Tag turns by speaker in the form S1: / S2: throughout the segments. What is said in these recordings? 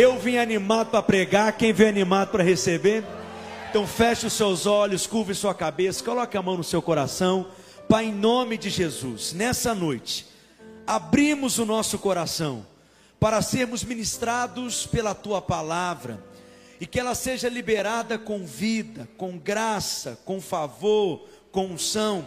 S1: Eu vim animado para pregar, quem vem animado para receber? Então feche os seus olhos, curve sua cabeça, coloque a mão no seu coração. Pai, em nome de Jesus, nessa noite, abrimos o nosso coração para sermos ministrados pela tua palavra e que ela seja liberada com vida, com graça, com favor, com unção.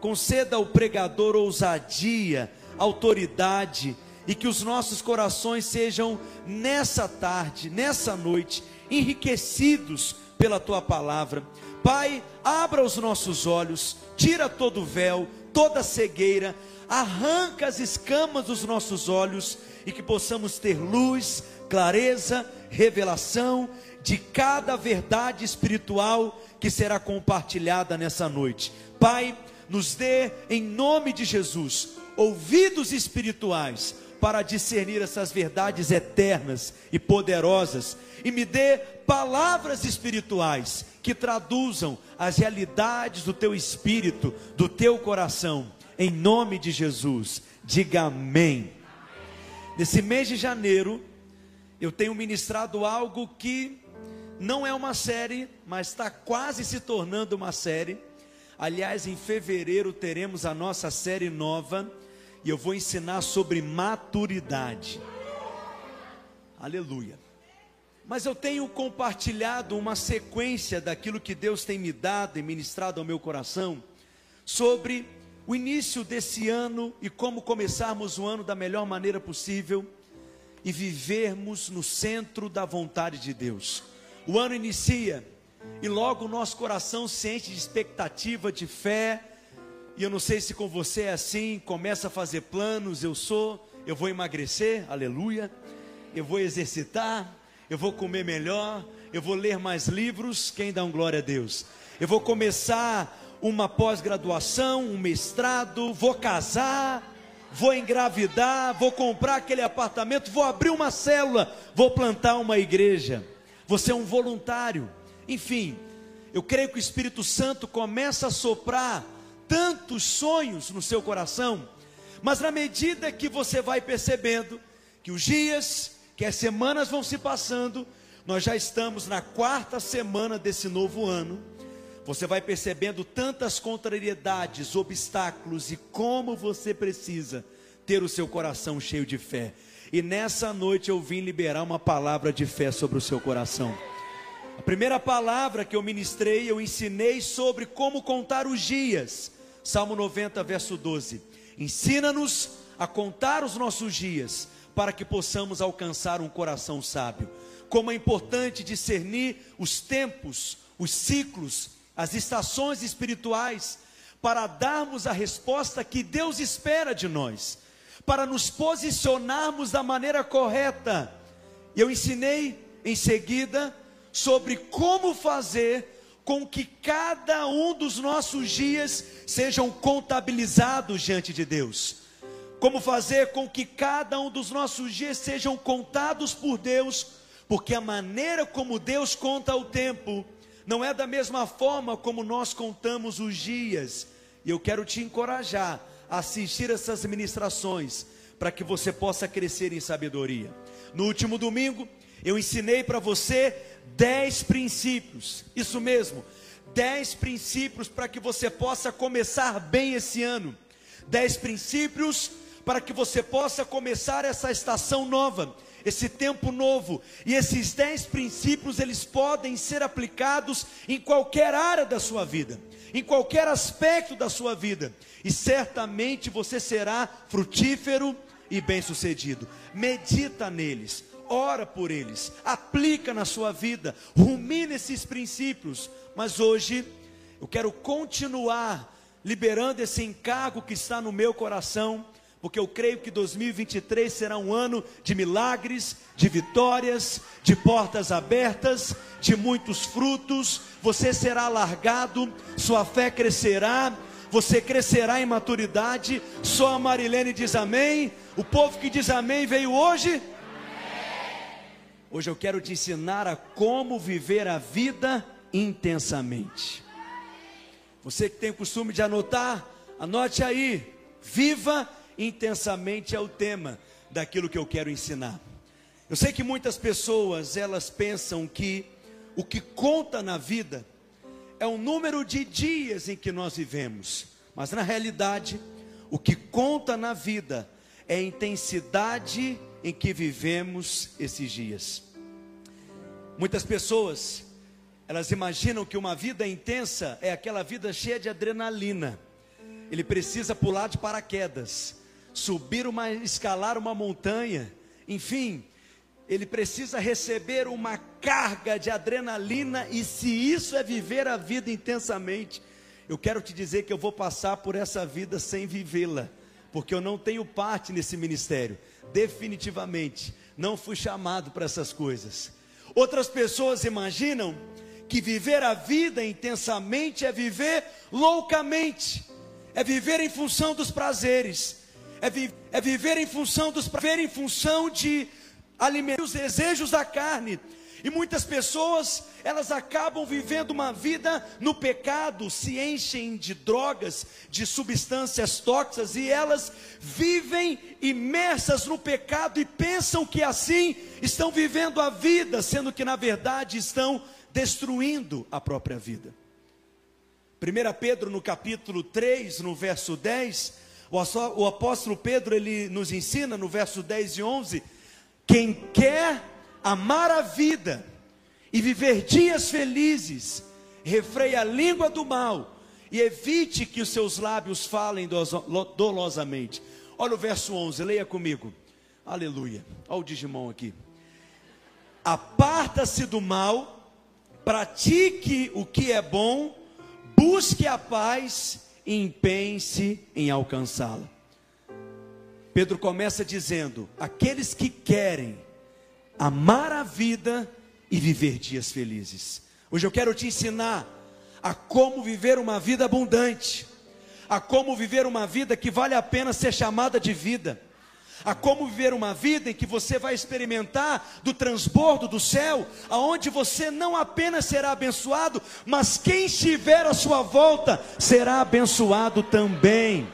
S1: Conceda ao pregador ousadia, autoridade e que os nossos corações sejam nessa tarde, nessa noite, enriquecidos pela tua palavra. Pai, abra os nossos olhos, tira todo o véu, toda a cegueira, arranca as escamas dos nossos olhos e que possamos ter luz, clareza, revelação de cada verdade espiritual que será compartilhada nessa noite. Pai, nos dê, em nome de Jesus, ouvidos espirituais para discernir essas verdades eternas e poderosas, e me dê palavras espirituais que traduzam as realidades do teu espírito, do teu coração, em nome de Jesus. Diga amém. Nesse mês de janeiro, eu tenho ministrado algo que não é uma série, mas está quase se tornando uma série. Aliás, em fevereiro teremos a nossa série nova e eu vou ensinar sobre maturidade. Aleluia. Mas eu tenho compartilhado uma sequência daquilo que Deus tem me dado e ministrado ao meu coração sobre o início desse ano e como começarmos o ano da melhor maneira possível e vivermos no centro da vontade de Deus. O ano inicia e logo o nosso coração se enche de expectativa, de fé, e eu não sei se com você é assim, começa a fazer planos, eu sou, eu vou emagrecer, aleluia. Eu vou exercitar, eu vou comer melhor, eu vou ler mais livros, quem dá um glória a Deus. Eu vou começar uma pós-graduação, um mestrado, vou casar, vou engravidar, vou comprar aquele apartamento, vou abrir uma célula, vou plantar uma igreja. Você é um voluntário. Enfim, eu creio que o Espírito Santo começa a soprar tantos sonhos no seu coração, mas na medida que você vai percebendo que os dias, que as semanas vão se passando, nós já estamos na quarta semana desse novo ano. Você vai percebendo tantas contrariedades, obstáculos e como você precisa ter o seu coração cheio de fé. E nessa noite eu vim liberar uma palavra de fé sobre o seu coração. A primeira palavra que eu ministrei, eu ensinei sobre como contar os dias Salmo 90, verso 12. Ensina-nos a contar os nossos dias, para que possamos alcançar um coração sábio. Como é importante discernir os tempos, os ciclos, as estações espirituais, para darmos a resposta que Deus espera de nós, para nos posicionarmos da maneira correta. Eu ensinei em seguida sobre como fazer com que cada um dos nossos dias sejam contabilizados diante de Deus. Como fazer com que cada um dos nossos dias sejam contados por Deus, porque a maneira como Deus conta o tempo não é da mesma forma como nós contamos os dias. E eu quero te encorajar a assistir essas ministrações para que você possa crescer em sabedoria. No último domingo, eu ensinei para você dez princípios, isso mesmo, dez princípios para que você possa começar bem esse ano, dez princípios para que você possa começar essa estação nova, esse tempo novo, e esses dez princípios eles podem ser aplicados em qualquer área da sua vida, em qualquer aspecto da sua vida, e certamente você será frutífero e bem-sucedido. Medita neles, ora por eles, aplica na sua vida, rumina esses princípios. Mas hoje eu quero continuar liberando esse encargo que está no meu coração, porque eu creio que 2023 será um ano de milagres, de vitórias, de portas abertas, de muitos frutos. Você será alargado, sua fé crescerá, você crescerá em maturidade. Só a Marilene diz amém. O povo que diz amém veio hoje Hoje eu quero te ensinar a como viver a vida intensamente. Você que tem o costume de anotar, anote aí. Viva intensamente é o tema daquilo que eu quero ensinar. Eu sei que muitas pessoas, elas pensam que o que conta na vida é o número de dias em que nós vivemos, mas na realidade, o que conta na vida é a intensidade em que vivemos esses dias. Muitas pessoas, elas imaginam que uma vida intensa é aquela vida cheia de adrenalina. Ele precisa pular de paraquedas, subir uma, escalar uma montanha, enfim, ele precisa receber uma carga de adrenalina, e se isso é viver a vida intensamente, eu quero te dizer que eu vou passar por essa vida sem vivê-la, porque eu não tenho parte nesse ministério, definitivamente, não fui chamado para essas coisas. Outras pessoas imaginam que viver a vida intensamente é viver loucamente, é viver em função dos prazeres, é, vi é viver em função dos prazeres, em função de alimentar os desejos da carne. E muitas pessoas, elas acabam vivendo uma vida no pecado, se enchem de drogas, de substâncias tóxicas e elas vivem imersas no pecado e pensam que assim estão vivendo a vida, sendo que na verdade estão destruindo a própria vida. 1 Pedro no capítulo 3, no verso 10, o apóstolo Pedro ele nos ensina no verso 10 e 11 quem quer amar a vida e viver dias felizes, refreie a língua do mal e evite que os seus lábios falem dolosamente. Olha o verso 11, leia comigo. Aleluia. Olha o Digimon aqui. Aparta-se do mal, pratique o que é bom, busque a paz e empenhe-se em alcançá-la. Pedro começa dizendo: aqueles que querem amar a vida e viver dias felizes. Hoje eu quero te ensinar a como viver uma vida abundante, a como viver uma vida que vale a pena ser chamada de vida, a como viver uma vida em que você vai experimentar do transbordo do céu, aonde você não apenas será abençoado, mas quem estiver à sua volta será abençoado também.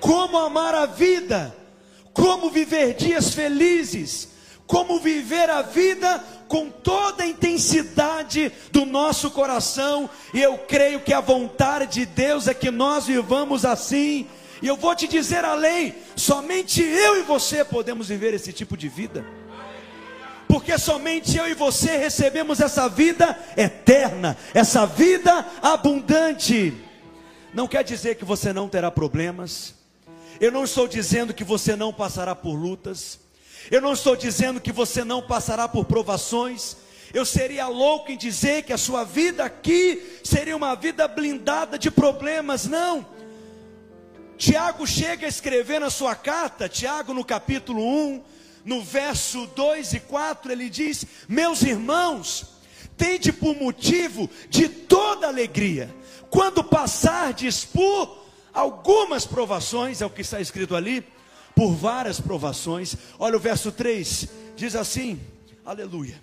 S1: Como amar a vida? como viver dias felizes, como viver a vida com toda a intensidade do nosso coração, e eu creio que a vontade de Deus é que nós vivamos assim. E eu vou te dizer além, somente eu e você podemos viver esse tipo de vida. Porque somente eu e você recebemos essa vida eterna, essa vida abundante. Não quer dizer que você não terá problemas, eu não estou dizendo que você não passará por lutas. Eu não estou dizendo que você não passará por provações. Eu seria louco em dizer que a sua vida aqui seria uma vida blindada de problemas. Não. Tiago chega a escrever na sua carta, Tiago no capítulo 1, no verso 2 e 4, ele diz: Meus irmãos, tende por motivo de toda alegria, quando passardes por algumas provações, é o que está escrito ali, por várias provações. Olha o verso 3, diz assim: Aleluia.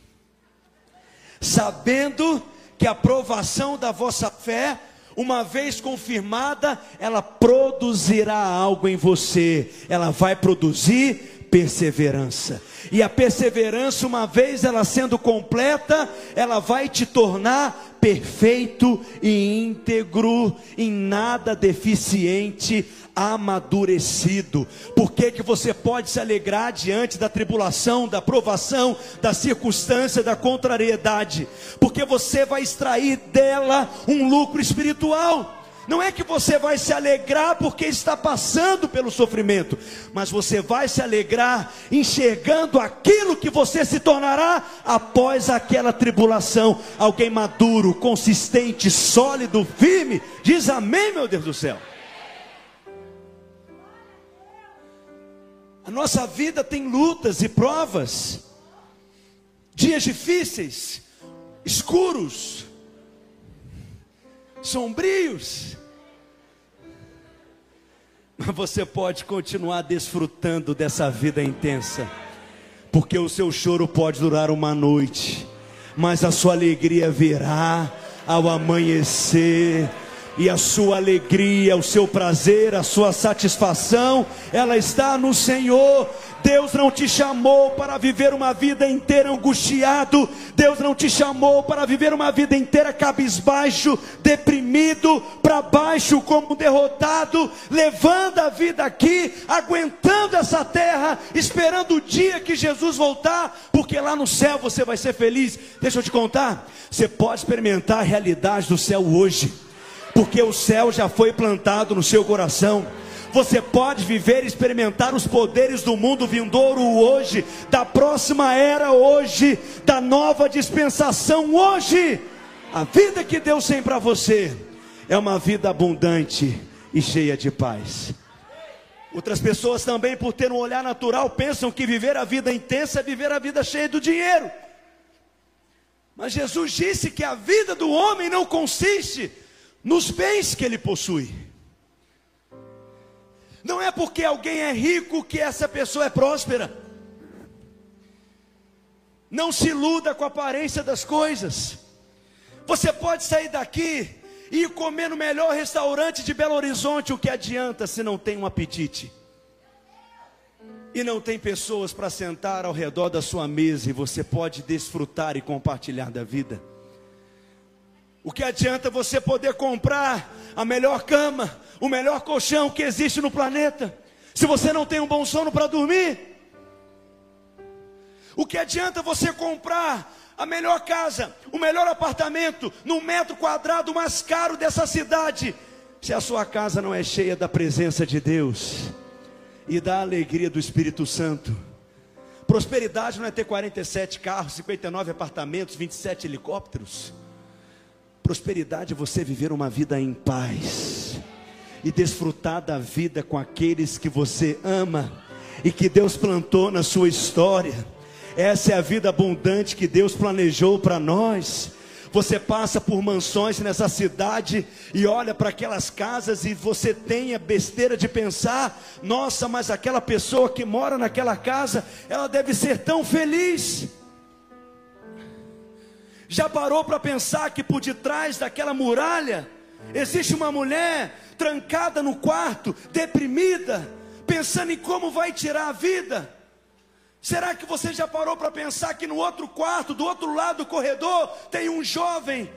S1: Sabendo que a provação da vossa fé, uma vez confirmada, ela produzirá algo em você, ela vai produzir perseverança. E a perseverança, uma vez ela sendo completa, ela vai te tornar perfeito e íntegro, em nada deficiente, amadurecido. Por que, que você pode se alegrar diante da tribulação, da provação, da circunstância, da contrariedade? Porque você vai extrair dela um lucro espiritual. Não é que você vai se alegrar porque está passando pelo sofrimento, mas você vai se alegrar enxergando aquilo que você se tornará após aquela tribulação. Alguém maduro, consistente, sólido, firme. Diz amém, meu Deus do céu. A nossa vida tem lutas e provas, dias difíceis, escuros, sombrios, mas você pode continuar desfrutando dessa vida intensa, porque o seu choro pode durar uma noite, mas a sua alegria virá ao amanhecer e a sua alegria, o seu prazer, a sua satisfação, ela está no Senhor. Deus não te chamou para viver uma vida inteira angustiado. Deus não te chamou para viver uma vida inteira cabisbaixo, deprimido, para baixo como derrotado, levando a vida aqui, aguentando essa terra, esperando o dia que Jesus voltar, porque lá no céu você vai ser feliz. Deixa eu te contar, você pode experimentar a realidade do céu hoje, porque o céu já foi plantado no seu coração. Você pode viver e experimentar os poderes do mundo vindouro hoje, da próxima era hoje, da nova dispensação hoje. A vida que Deus tem para você é uma vida abundante e cheia de paz. Outras pessoas também, por ter um olhar natural, pensam que viver a vida intensa é viver a vida cheia do dinheiro. Mas Jesus disse que a vida do homem não consiste nos bens que ele possui. Não é porque alguém é rico que essa pessoa é próspera. Não se iluda com a aparência das coisas. Você pode sair daqui e ir comer no melhor restaurante de Belo Horizonte, o que adianta se não tem um apetite? E não tem pessoas para sentar ao redor da sua mesa e você pode desfrutar e compartilhar da vida. O que adianta você poder comprar a melhor cama, o melhor colchão que existe no planeta, se você não tem um bom sono para dormir? O que adianta você comprar a melhor casa, o melhor apartamento, no metro quadrado mais caro dessa cidade, se a sua casa não é cheia da presença de Deus e da alegria do Espírito Santo? Prosperidade não é ter 47 carros, 59 apartamentos, 27 helicópteros. Prosperidade é você viver uma vida em paz e desfrutar da vida com aqueles que você ama e que Deus plantou na sua história. Essa é a vida abundante que Deus planejou para nós. Você passa por mansões nessa cidade e olha para aquelas casas e você tem a besteira de pensar: nossa, mas aquela pessoa que mora naquela casa, ela deve ser tão feliz. Já parou para pensar que por detrás daquela muralha existe uma mulher trancada no quarto, deprimida, pensando em como vai tirar a vida? Será que você já parou para pensar que no outro quarto, do outro lado do corredor, tem um jovem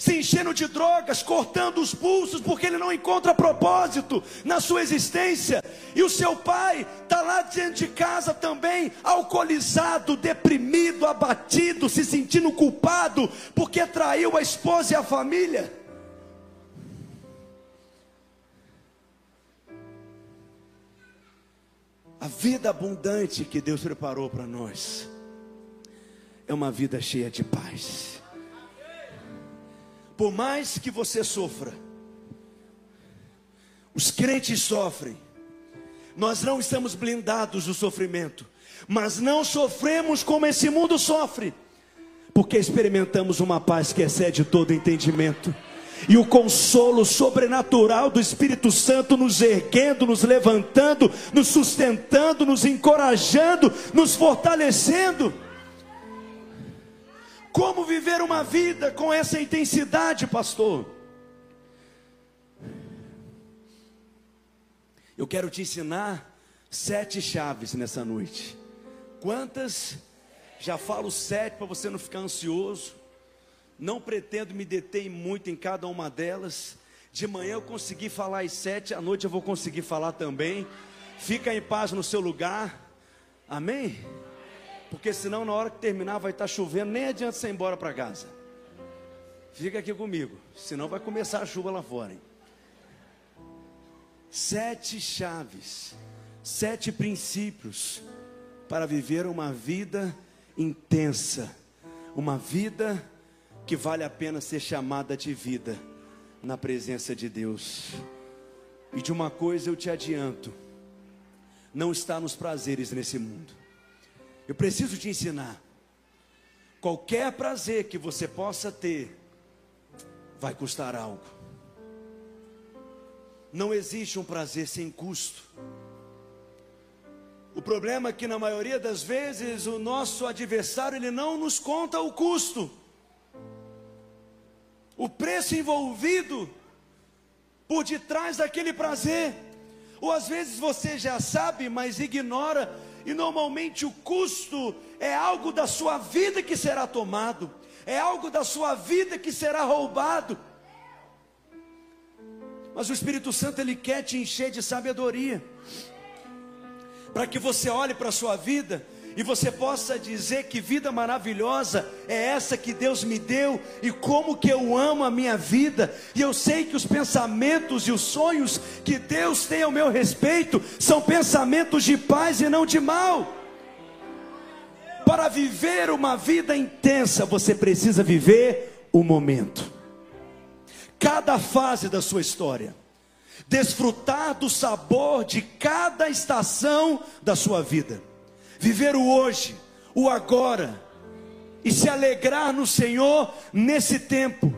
S1: se enchendo de drogas, cortando os pulsos, porque ele não encontra propósito na sua existência, e o seu pai está lá dentro de casa também, alcoolizado, deprimido, abatido, se sentindo culpado, porque traiu a esposa e a família. A vida abundante que Deus preparou para nós é uma vida cheia de paz por mais que você sofra, os crentes sofrem, nós não estamos blindados do sofrimento, mas não sofremos como esse mundo sofre, porque experimentamos uma paz que excede todo entendimento. E o consolo sobrenatural do Espírito Santo nos erguendo, nos levantando, nos sustentando, nos encorajando, nos fortalecendo. Como viver uma vida com essa intensidade, pastor? Eu quero te ensinar sete chaves nessa noite. Quantas? Já falo sete para você não ficar ansioso. Não pretendo me deter muito em cada uma delas. De manhã eu consegui falar as sete, à noite eu vou conseguir falar também. Fica em paz no seu lugar. Amém? Porque senão na hora que terminar vai estar chovendo, nem adianta você ir embora para casa. Fica aqui comigo, senão vai começar a chuva lá fora. Hein? Sete chaves, sete princípios para viver uma vida intensa, uma vida que vale a pena ser chamada de vida na presença de Deus. E de uma coisa eu te adianto: não está nos prazeres nesse mundo. Eu preciso te ensinar. Qualquer prazer que você possa ter, vai custar algo. Não existe um prazer sem custo. O problema é que na maioria das vezes o nosso adversário ele não nos conta o custo. O preço envolvido por detrás daquele prazer. Ou às vezes você já sabe, mas ignora E normalmente o custo é algo da sua vida que será tomado, é algo da sua vida que será roubado. Mas o Espírito Santo ele quer te encher de sabedoria, para que você olhe para a sua vida e você possa dizer que vida maravilhosa é essa que Deus me deu e como que eu amo a minha vida. E eu sei que os pensamentos e os sonhos que Deus tem ao meu respeito são pensamentos de paz e não de mal. Para viver uma vida intensa, você precisa viver o momento. Cada fase da sua história desfrutar do sabor de cada estação da sua vida viver o hoje, o agora, e se alegrar no Senhor nesse tempo.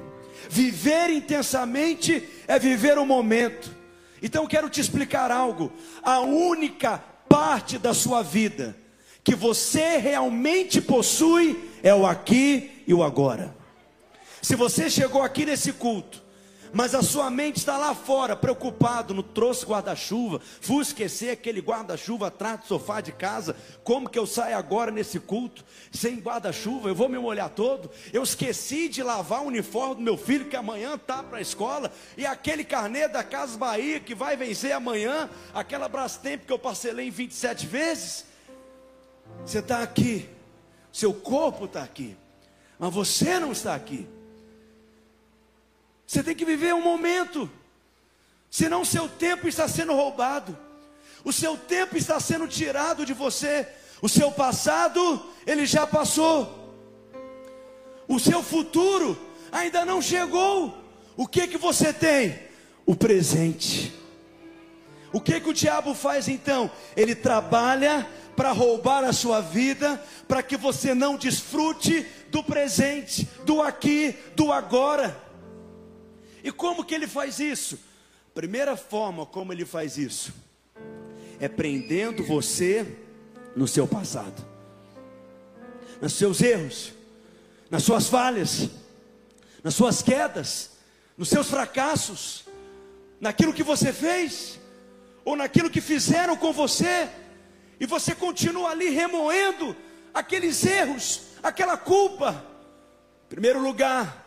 S1: Viver intensamente é viver o momento. Então quero te explicar algo. A única parte da sua vida que você realmente possui é o aqui e o agora. Se você chegou aqui nesse culto mas a sua mente está lá fora, preocupado, não trouxe guarda-chuva, fui esquecer aquele guarda-chuva atrás do sofá de casa, como que eu saio agora nesse culto, sem guarda-chuva, eu vou me molhar todo, eu esqueci de lavar o uniforme do meu filho, que amanhã está para a escola, e aquele carnê da Casa Bahia, que vai vencer amanhã, aquela Brastemp que eu parcelei em 27 vezes, você está aqui, seu corpo está aqui, mas você não está aqui, você tem que viver um momento, senão o seu tempo está sendo roubado, o seu tempo está sendo tirado de você, o seu passado, ele já passou, o seu futuro ainda não chegou. O que que você tem? O presente. O que que o diabo faz então? Ele trabalha para roubar a sua vida, para que você não desfrute do presente, do aqui, do agora. E como que ele faz isso? Primeira forma como ele faz isso é prendendo você no seu passado, nos seus erros, nas suas falhas, nas suas quedas, nos seus fracassos, naquilo que você fez, ou naquilo que fizeram com você, e você continua ali remoendo aqueles erros, aquela culpa. Em primeiro lugar,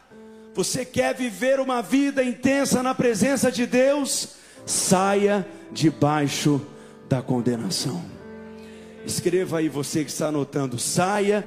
S1: você quer viver uma vida intensa na presença de Deus? Saia debaixo da condenação. Escreva aí você que está anotando, saia.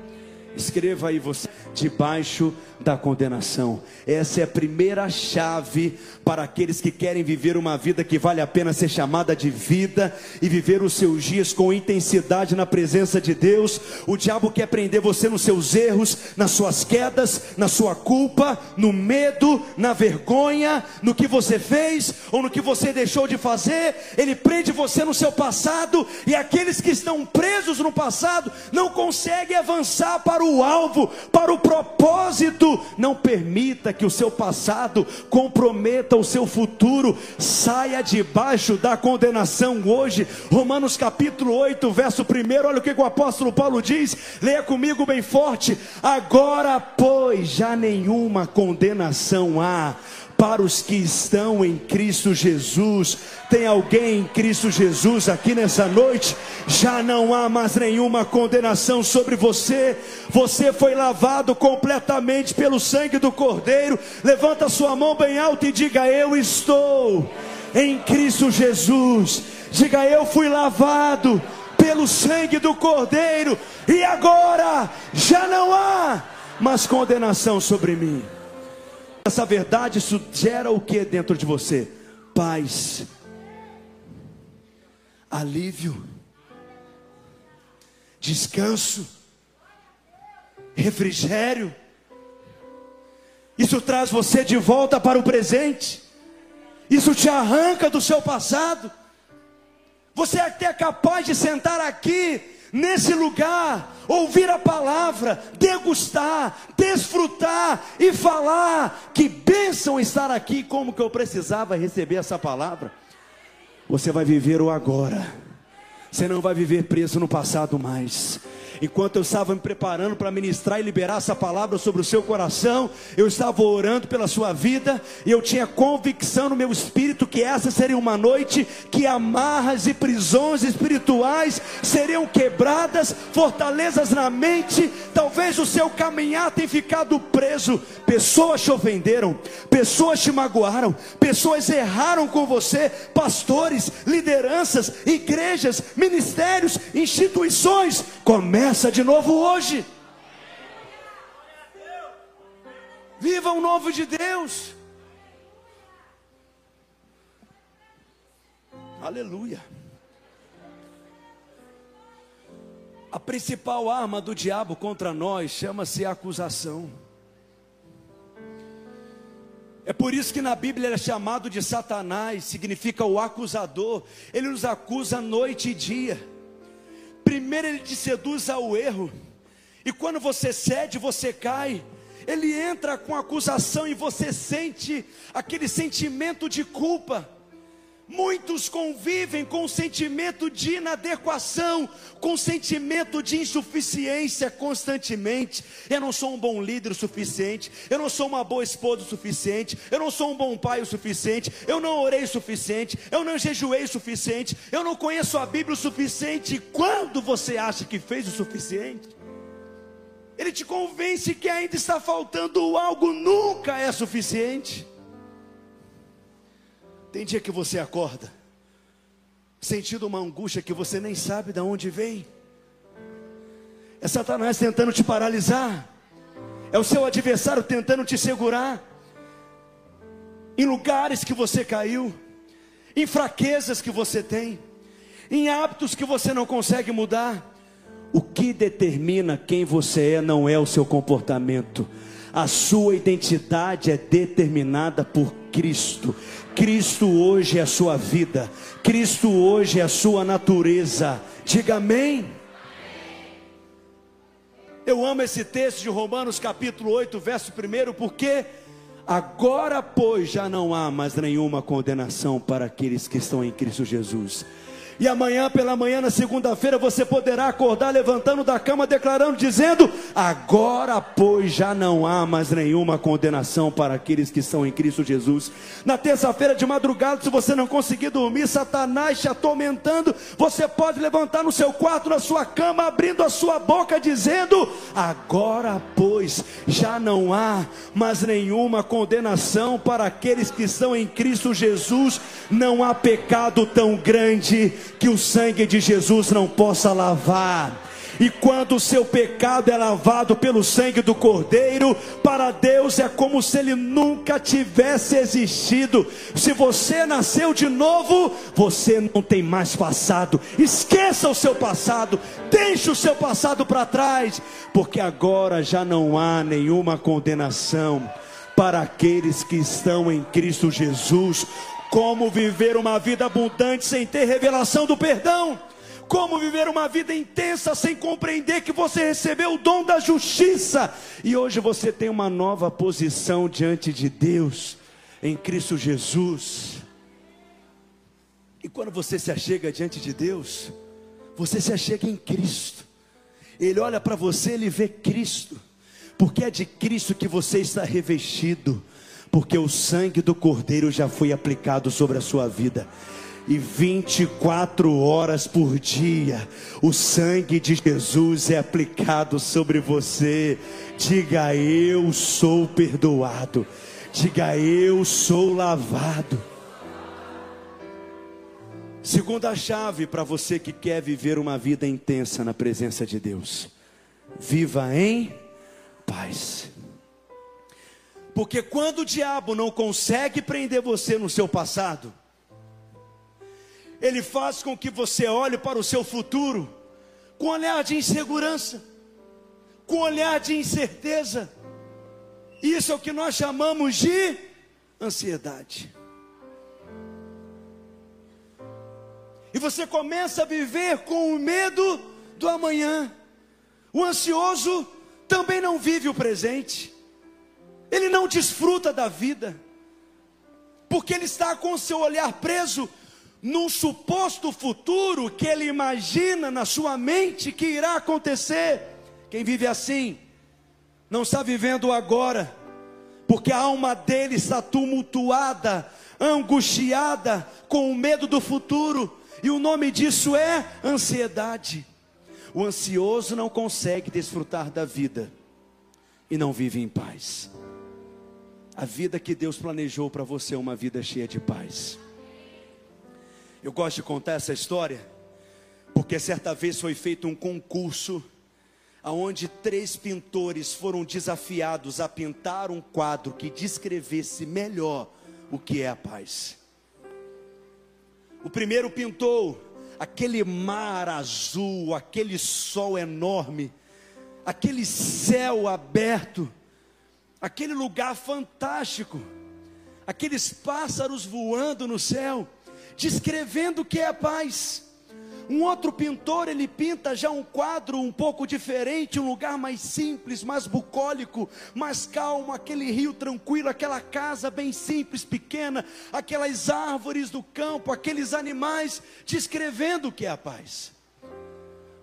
S1: Escreva aí você debaixo da condenação. Essa é a primeira chave para aqueles que querem viver uma vida que vale a pena ser chamada de vida e viver os seus dias com intensidade na presença de Deus. O diabo quer prender você nos seus erros, nas suas quedas, na sua culpa, no medo, na vergonha, no que você fez ou no que você deixou de fazer. Ele prende você no seu passado e aqueles que estão presos no passado não conseguem avançar para o alvo, para o propósito não permita que o seu passado comprometa o seu futuro. Saia debaixo da condenação hoje. Romanos capítulo 8, verso 1. Olha o que o apóstolo Paulo diz. Leia comigo bem forte. Agora, pois, já nenhuma condenação há para os que estão em Cristo Jesus. Tem alguém em Cristo Jesus aqui nessa noite? Já não há mais nenhuma condenação sobre você. Você foi lavado completamente pelo sangue do Cordeiro. Levanta sua mão bem alta e diga: Eu estou em Cristo Jesus. Diga: Eu fui lavado pelo sangue do Cordeiro. E agora já não há mais condenação sobre mim. Essa verdade isso gera o que dentro de você? Paz, alívio, descanso, refrigério. Isso traz você de volta para o presente. Isso te arranca do seu passado. Você é até capaz de sentar aqui nesse lugar, ouvir a palavra, degustar, desfrutar e falar. Que bênção estar aqui, como que eu precisava receber essa palavra. Você vai viver o agora. Você não vai viver preso no passado mais. Enquanto eu estava me preparando para ministrar e liberar essa palavra sobre o seu coração, eu estava orando pela sua vida e eu tinha convicção no meu espírito que essa seria uma noite que amarras e prisões espirituais seriam quebradas, fortalezas na mente. Talvez o seu caminhar tenha ficado preso. Pessoas te ofenderam, pessoas te magoaram, pessoas erraram com você, pastores, lideranças, igrejas, ministérios, instituições. Começa Começa de novo hoje. Viva o novo de Deus. Aleluia. A principal arma do diabo contra nós chama-se acusação. É por isso que na Bíblia ele é chamado de Satanás, significa o acusador. Ele nos acusa noite e dia. Primeiro ele te seduz ao erro, e quando você cede, você cai. Ele entra com acusação e você sente aquele sentimento de culpa. Muitos convivem com o sentimento de inadequação, com o sentimento de insuficiência constantemente. Eu não sou um bom líder o suficiente, eu não sou uma boa esposa o suficiente, eu não sou um bom pai o suficiente, eu não orei o suficiente, eu não jejuei o suficiente, eu não conheço a Bíblia o suficiente. E quando você acha que fez o suficiente? Ele te convence que ainda está faltando algo, nunca é suficiente. Tem dia que você acorda sentindo uma angústia que você nem sabe de onde vem. É Satanás tentando te paralisar. É o seu adversário tentando te segurar. Em lugares que você caiu, em fraquezas que você tem, em hábitos que você não consegue mudar. O que determina quem você é não é o seu comportamento. A sua identidade é determinada por Cristo. Cristo hoje é a sua vida, Cristo hoje é a sua natureza. Diga amém. Eu amo esse texto de Romanos capítulo 8, verso 1, porque agora, pois, já não há mais nenhuma condenação para aqueles que estão em Cristo Jesus. E amanhã pela manhã, na segunda-feira, você poderá acordar levantando da cama, declarando, dizendo: Agora, pois, já não há mais nenhuma condenação para aqueles que estão em Cristo Jesus. Na terça-feira de madrugada, se você não conseguir dormir, Satanás te atormentando, você pode levantar no seu quarto, na sua cama, abrindo a sua boca, dizendo: Agora, pois, já não há mais nenhuma condenação para aqueles que estão em Cristo Jesus. Não há pecado tão grande que o sangue de Jesus não possa lavar. E quando o seu pecado é lavado pelo sangue do Cordeiro, para Deus é como se ele nunca tivesse existido. Se você nasceu de novo, você não tem mais passado. Esqueça o seu passado, deixe o seu passado para trás, porque agora já não há nenhuma condenação para aqueles que estão em Cristo Jesus. Como viver uma vida abundante sem ter revelação do perdão? Como viver uma vida intensa sem compreender que você recebeu o dom da justiça e hoje você tem uma nova posição diante de Deus em Cristo Jesus? E quando você se achega diante de Deus, você se achega em Cristo. Ele olha para você, ele vê Cristo, porque é de Cristo que você está revestido porque o sangue do Cordeiro já foi aplicado sobre a sua vida. E 24 horas por dia, o sangue de Jesus é aplicado sobre você. Diga eu sou perdoado. Diga eu sou lavado. Segunda chave para você que quer viver uma vida intensa na presença de Deus: viva em paz. Porque quando o diabo não consegue prender você no seu passado, ele faz com que você olhe para o seu futuro com olhar de insegurança, com olhar de incerteza. Isso é o que nós chamamos de ansiedade. E você começa a viver com o medo do amanhã. O ansioso também não vive o presente ele não desfruta da vida, porque ele está com o seu olhar preso num suposto futuro que ele imagina na sua mente que irá acontecer. Quem vive assim não está vivendo agora, porque a alma dele está tumultuada, angustiada, com o medo do futuro, e o nome disso é ansiedade. O ansioso não consegue desfrutar da vida e não vive em paz. A vida que Deus planejou para você é uma vida cheia de paz. Eu gosto de contar essa história, porque certa vez foi feito um concurso aonde três pintores foram desafiados a pintar um quadro que descrevesse melhor o que é a paz. O primeiro pintou aquele mar azul, aquele sol enorme, aquele céu aberto, aquele lugar fantástico, aqueles pássaros voando no céu descrevendo o que é a paz. Um outro pintor, ele pinta já um quadro um pouco diferente, um lugar mais simples, mais bucólico, mais calmo, aquele rio tranquilo, aquela casa bem simples, pequena, aquelas árvores do campo, aqueles animais, descrevendo o que é a paz.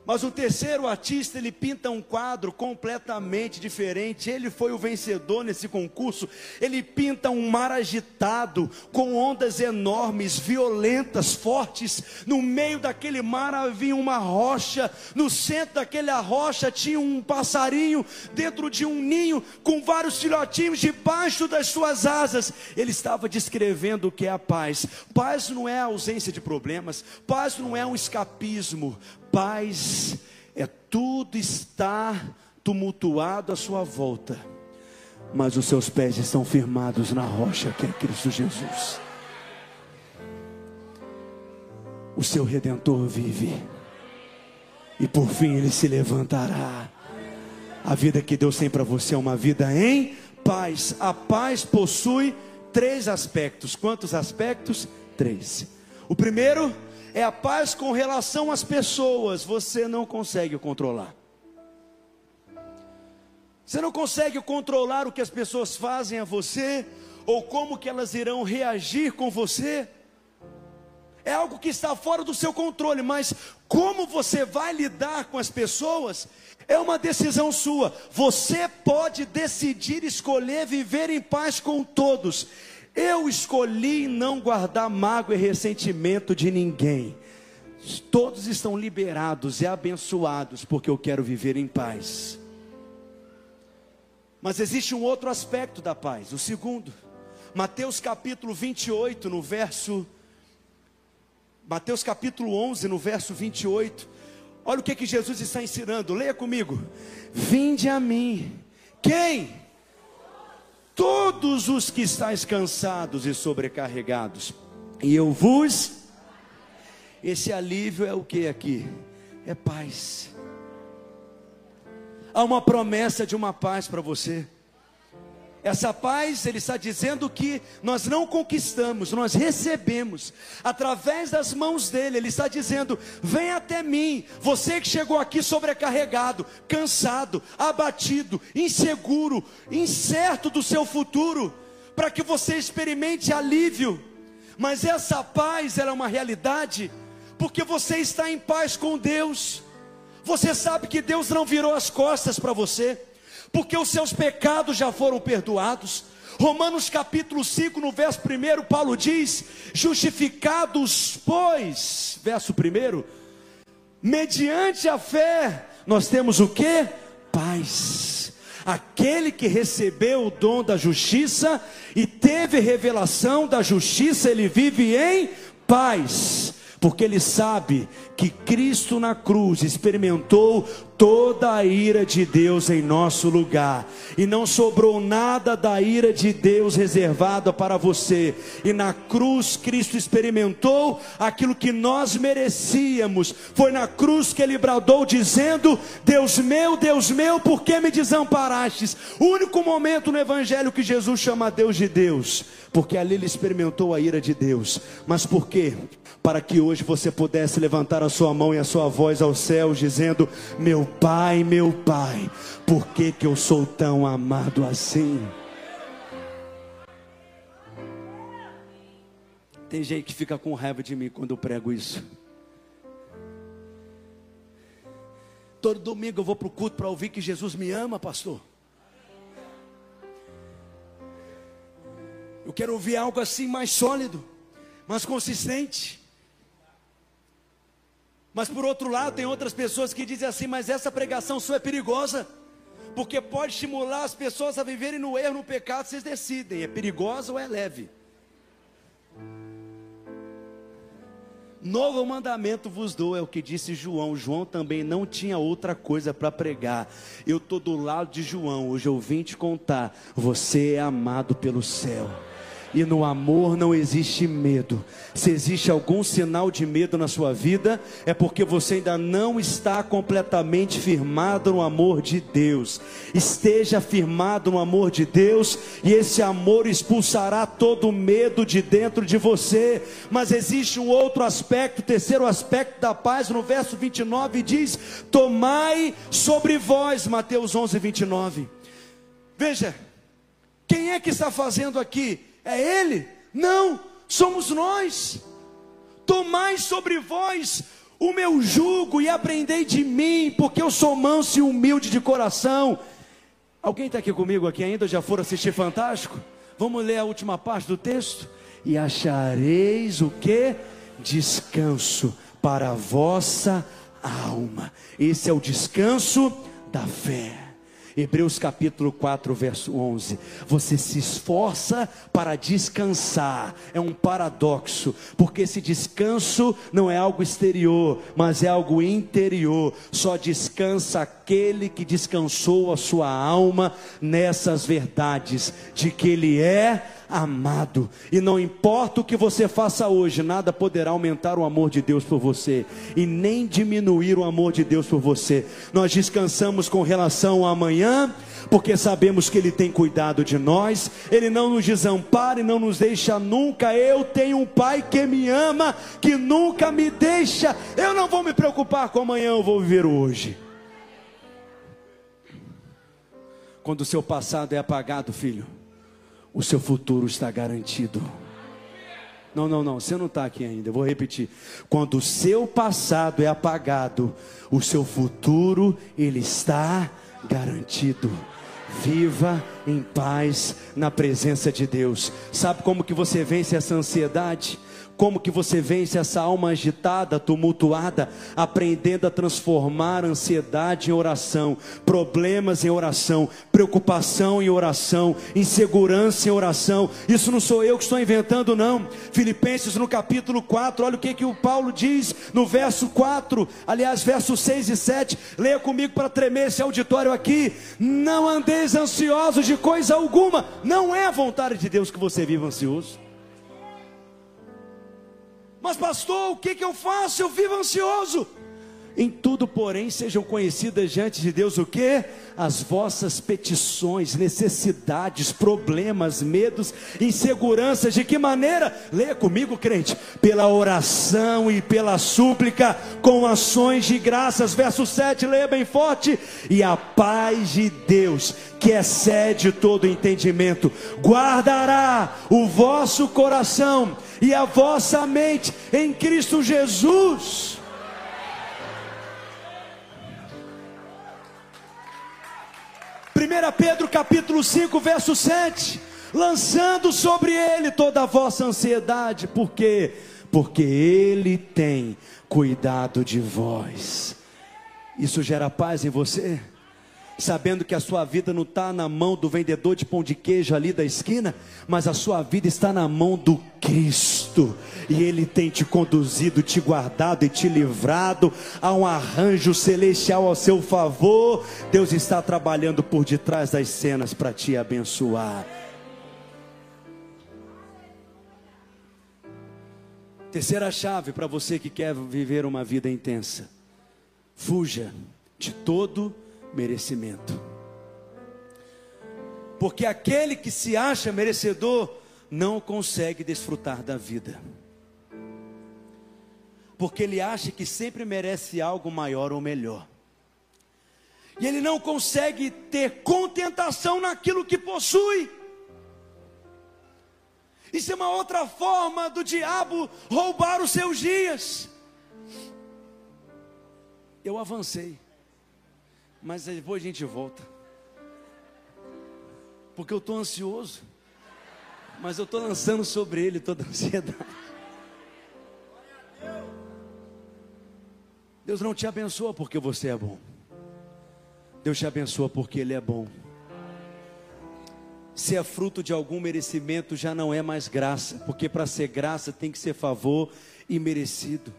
S1: Mas o terceiro artista, ele pinta um quadro completamente diferente. Ele foi o vencedor nesse concurso. Ele pinta um mar agitado, com ondas enormes, violentas, fortes. No meio daquele mar havia uma rocha. No centro daquela rocha tinha um passarinho dentro de um ninho, com vários filhotinhos debaixo das suas asas. Ele estava descrevendo o que é a paz. Paz não é a ausência de problemas. Paz não é um escapismo paz é tudo estar tumultuado à sua volta, mas os seus pés estão firmados na rocha que é Cristo Jesus. O seu redentor vive, e por fim ele se levantará. A vida que Deus tem para você é uma vida em paz. A paz possui três aspectos. Quantos aspectos? Três. O primeiro é a paz com relação às pessoas, você não consegue controlar. Você não consegue controlar o que as pessoas fazem a você, ou como que elas irão reagir com você. É algo que está fora do seu controle, mas como você vai lidar com as pessoas é uma decisão sua. Você pode decidir escolher viver em paz com todos. Eu escolhi não guardar mágoa e ressentimento de ninguém. Todos estão liberados e abençoados porque eu quero viver em paz. Mas existe um outro aspecto da paz, o segundo. Mateus capítulo 28, no verso Mateus capítulo 11, no verso 28. Olha o que que Jesus está ensinando. Leia comigo. Vinde a mim. Quem? Todos os que estáis cansados e sobrecarregados, e eu vos. Esse alívio é o que aqui? É paz. Há uma promessa de uma paz para você. Essa paz, ele está dizendo que nós não conquistamos, nós recebemos através das mãos dele. Ele está dizendo: vem até mim, você que chegou aqui sobrecarregado, cansado, abatido, inseguro, incerto do seu futuro, para que você experimente alívio. Mas essa paz, ela é uma realidade, porque você está em paz com Deus. Você sabe que Deus não virou as costas para você porque os seus pecados já foram perdoados. Romanos capítulo 5, no verso 1, Paulo diz: Justificados, pois, verso 1, mediante a fé, nós temos o que? Paz. Aquele que recebeu o dom da justiça e teve revelação da justiça, ele vive em paz porque ele sabe que Cristo na cruz experimentou toda a ira de Deus em nosso lugar, e não sobrou nada da ira de Deus reservada para você, e na cruz Cristo experimentou aquilo que nós merecíamos, foi na cruz que ele bradou dizendo: Deus meu, Deus meu, por que me desamparastes? O único momento no Evangelho que Jesus chama Deus de Deus, porque ali ele experimentou a ira de Deus, mas por quê? Para que hoje você pudesse levantar a sua mão e a sua voz aos céus, dizendo: Meu Pai, meu Pai, por que, que eu sou tão amado assim? Tem gente que fica com raiva de mim quando eu prego isso. Todo domingo eu vou para o culto para ouvir que Jesus me ama, pastor. Eu quero ouvir algo assim mais sólido, mais consistente. Mas por outro lado, tem outras pessoas que dizem assim: mas essa pregação sua é perigosa, porque pode estimular as pessoas a viverem no erro, no pecado, vocês decidem, é perigosa ou é leve. Novo mandamento vos dou, é o que disse João. João também não tinha outra coisa para pregar. Eu estou do lado de João, hoje eu vim te contar. Você é amado pelo céu. E no amor não existe medo. Se existe algum sinal de medo na sua vida, é porque você ainda não está completamente firmado no amor de Deus. Esteja firmado no amor de Deus, e esse amor expulsará todo medo de dentro de você. Mas existe um outro aspecto, o terceiro aspecto da paz, no verso 29 diz: Tomai sobre vós, Mateus 11, 29. Veja, quem é que está fazendo aqui? É Ele? Não, somos nós. Tomai sobre vós o meu jugo e aprendei de mim, porque eu sou manso e humilde de coração. Alguém está aqui comigo aqui ainda? Já foram assistir Fantástico? Vamos ler a última parte do texto? E achareis o que? Descanso para a vossa alma. Esse é o descanso da fé. Hebreus capítulo 4, verso 11. Você se esforça para descansar. É um paradoxo, porque esse descanso não é algo exterior, mas é algo interior. Só descansa aquele que descansou a sua alma nessas verdades de que ele é amado. E não importa o que você faça hoje, nada poderá aumentar o amor de Deus por você e nem diminuir o amor de Deus por você. Nós descansamos com relação ao amanhã, porque sabemos que Ele tem cuidado de nós, Ele não nos desampara e não nos deixa nunca. Eu tenho um Pai que me ama, que nunca me deixa. Eu não vou me preocupar com amanhã, eu vou viver hoje. Quando o seu passado é apagado, filho, o seu futuro está garantido. Não, não, não, você não está aqui ainda, eu vou repetir. Quando o seu passado é apagado, o seu futuro, ele está garantido. Viva em paz na presença de Deus. Sabe como que você vence essa ansiedade? Como que você vence essa alma agitada, tumultuada, aprendendo a transformar ansiedade em oração, problemas em oração, preocupação em oração, insegurança em oração. Isso não sou eu que estou inventando não. Filipenses no capítulo 4, olha o que que o Paulo diz no verso 4, aliás, versos 6 e 7. Leia comigo para tremer esse auditório aqui. Não andeis ansiosos de coisa alguma. Não é a vontade de Deus que você viva ansioso. Mas, pastor, o que, que eu faço? Eu vivo ansioso. Em tudo, porém, sejam conhecidas diante de Deus o que? As vossas petições, necessidades, problemas, medos, inseguranças. De que maneira? Leia comigo, crente. Pela oração e pela súplica, com ações de graças. Verso 7, leia bem forte. E a paz de Deus, que excede todo entendimento, guardará o vosso coração e a vossa mente em Cristo Jesus. Primeira Pedro capítulo 5, verso 7, lançando sobre ele toda a vossa ansiedade, por quê? Porque ele tem cuidado de vós. Isso gera paz em você? Sabendo que a sua vida não está na mão do vendedor de pão de queijo ali da esquina, mas a sua vida está na mão do Cristo, e Ele tem te conduzido, te guardado e te livrado a um arranjo celestial ao seu favor. Deus está trabalhando por detrás das cenas para te abençoar. Terceira chave para você que quer viver uma vida intensa: fuja de todo merecimento. Porque aquele que se acha merecedor não consegue desfrutar da vida. Porque ele acha que sempre merece algo maior ou melhor. E ele não consegue ter contentação naquilo que possui. Isso é uma outra forma do diabo roubar os seus dias. Eu avancei, mas depois a gente volta, porque eu estou ansioso, mas eu estou lançando sobre ele toda a ansiedade. Deus não te abençoa porque você é bom. Deus te abençoa porque Ele é bom. Se é fruto de algum merecimento, já não é mais graça, porque para ser graça tem que ser favor e merecido.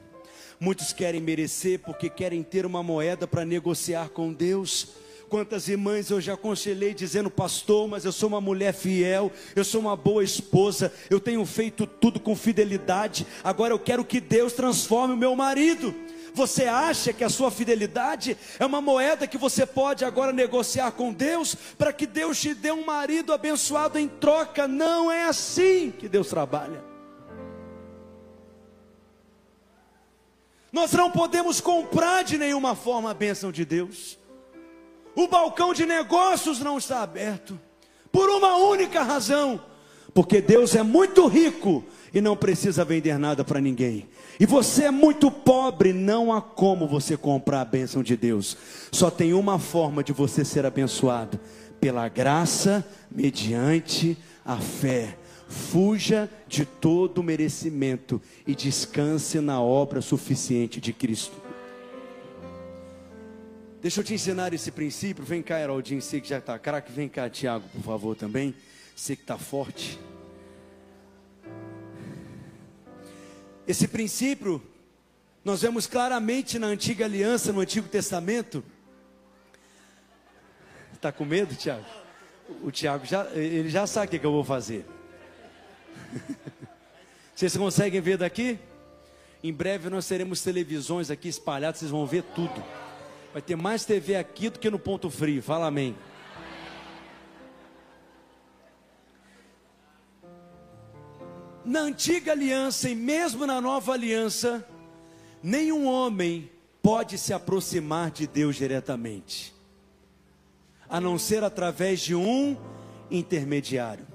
S1: Muitos querem merecer porque querem ter uma moeda para negociar com Deus. Quantas irmãs eu já aconselhei dizendo, pastor, mas eu sou uma mulher fiel, eu sou uma boa esposa, eu tenho feito tudo com fidelidade, agora eu quero que Deus transforme o meu marido. Você acha que a sua fidelidade é uma moeda que você pode agora negociar com Deus para que Deus te dê um marido abençoado em troca? Não é assim que Deus trabalha. Nós não podemos comprar de nenhuma forma a bênção de Deus. O balcão de negócios não está aberto, por uma única razão: porque Deus é muito rico e não precisa vender nada para ninguém. E você é muito pobre, não há como você comprar a bênção de Deus. Só tem uma forma de você ser abençoado: pela graça, mediante a fé. Fuja de todo merecimento e descanse na obra suficiente de Cristo. Deixa eu te ensinar esse princípio. Vem cá, Heraldinho, você que já está craque. Vem cá, Tiago, por favor, também. Você que está forte. Esse princípio nós vemos claramente na antiga aliança, no Antigo Testamento. Está com medo, Tiago? O Tiago já, ele já sabe o que, eu vou fazer. Vocês conseguem ver daqui? Em breve nós teremos televisões aqui espalhadas, vocês vão ver tudo. Vai ter mais TV aqui do que no ponto frio. Fala amém. na antiga aliança e mesmo na nova aliança, nenhum homem pode se aproximar de Deus diretamente, a não ser através de um intermediário.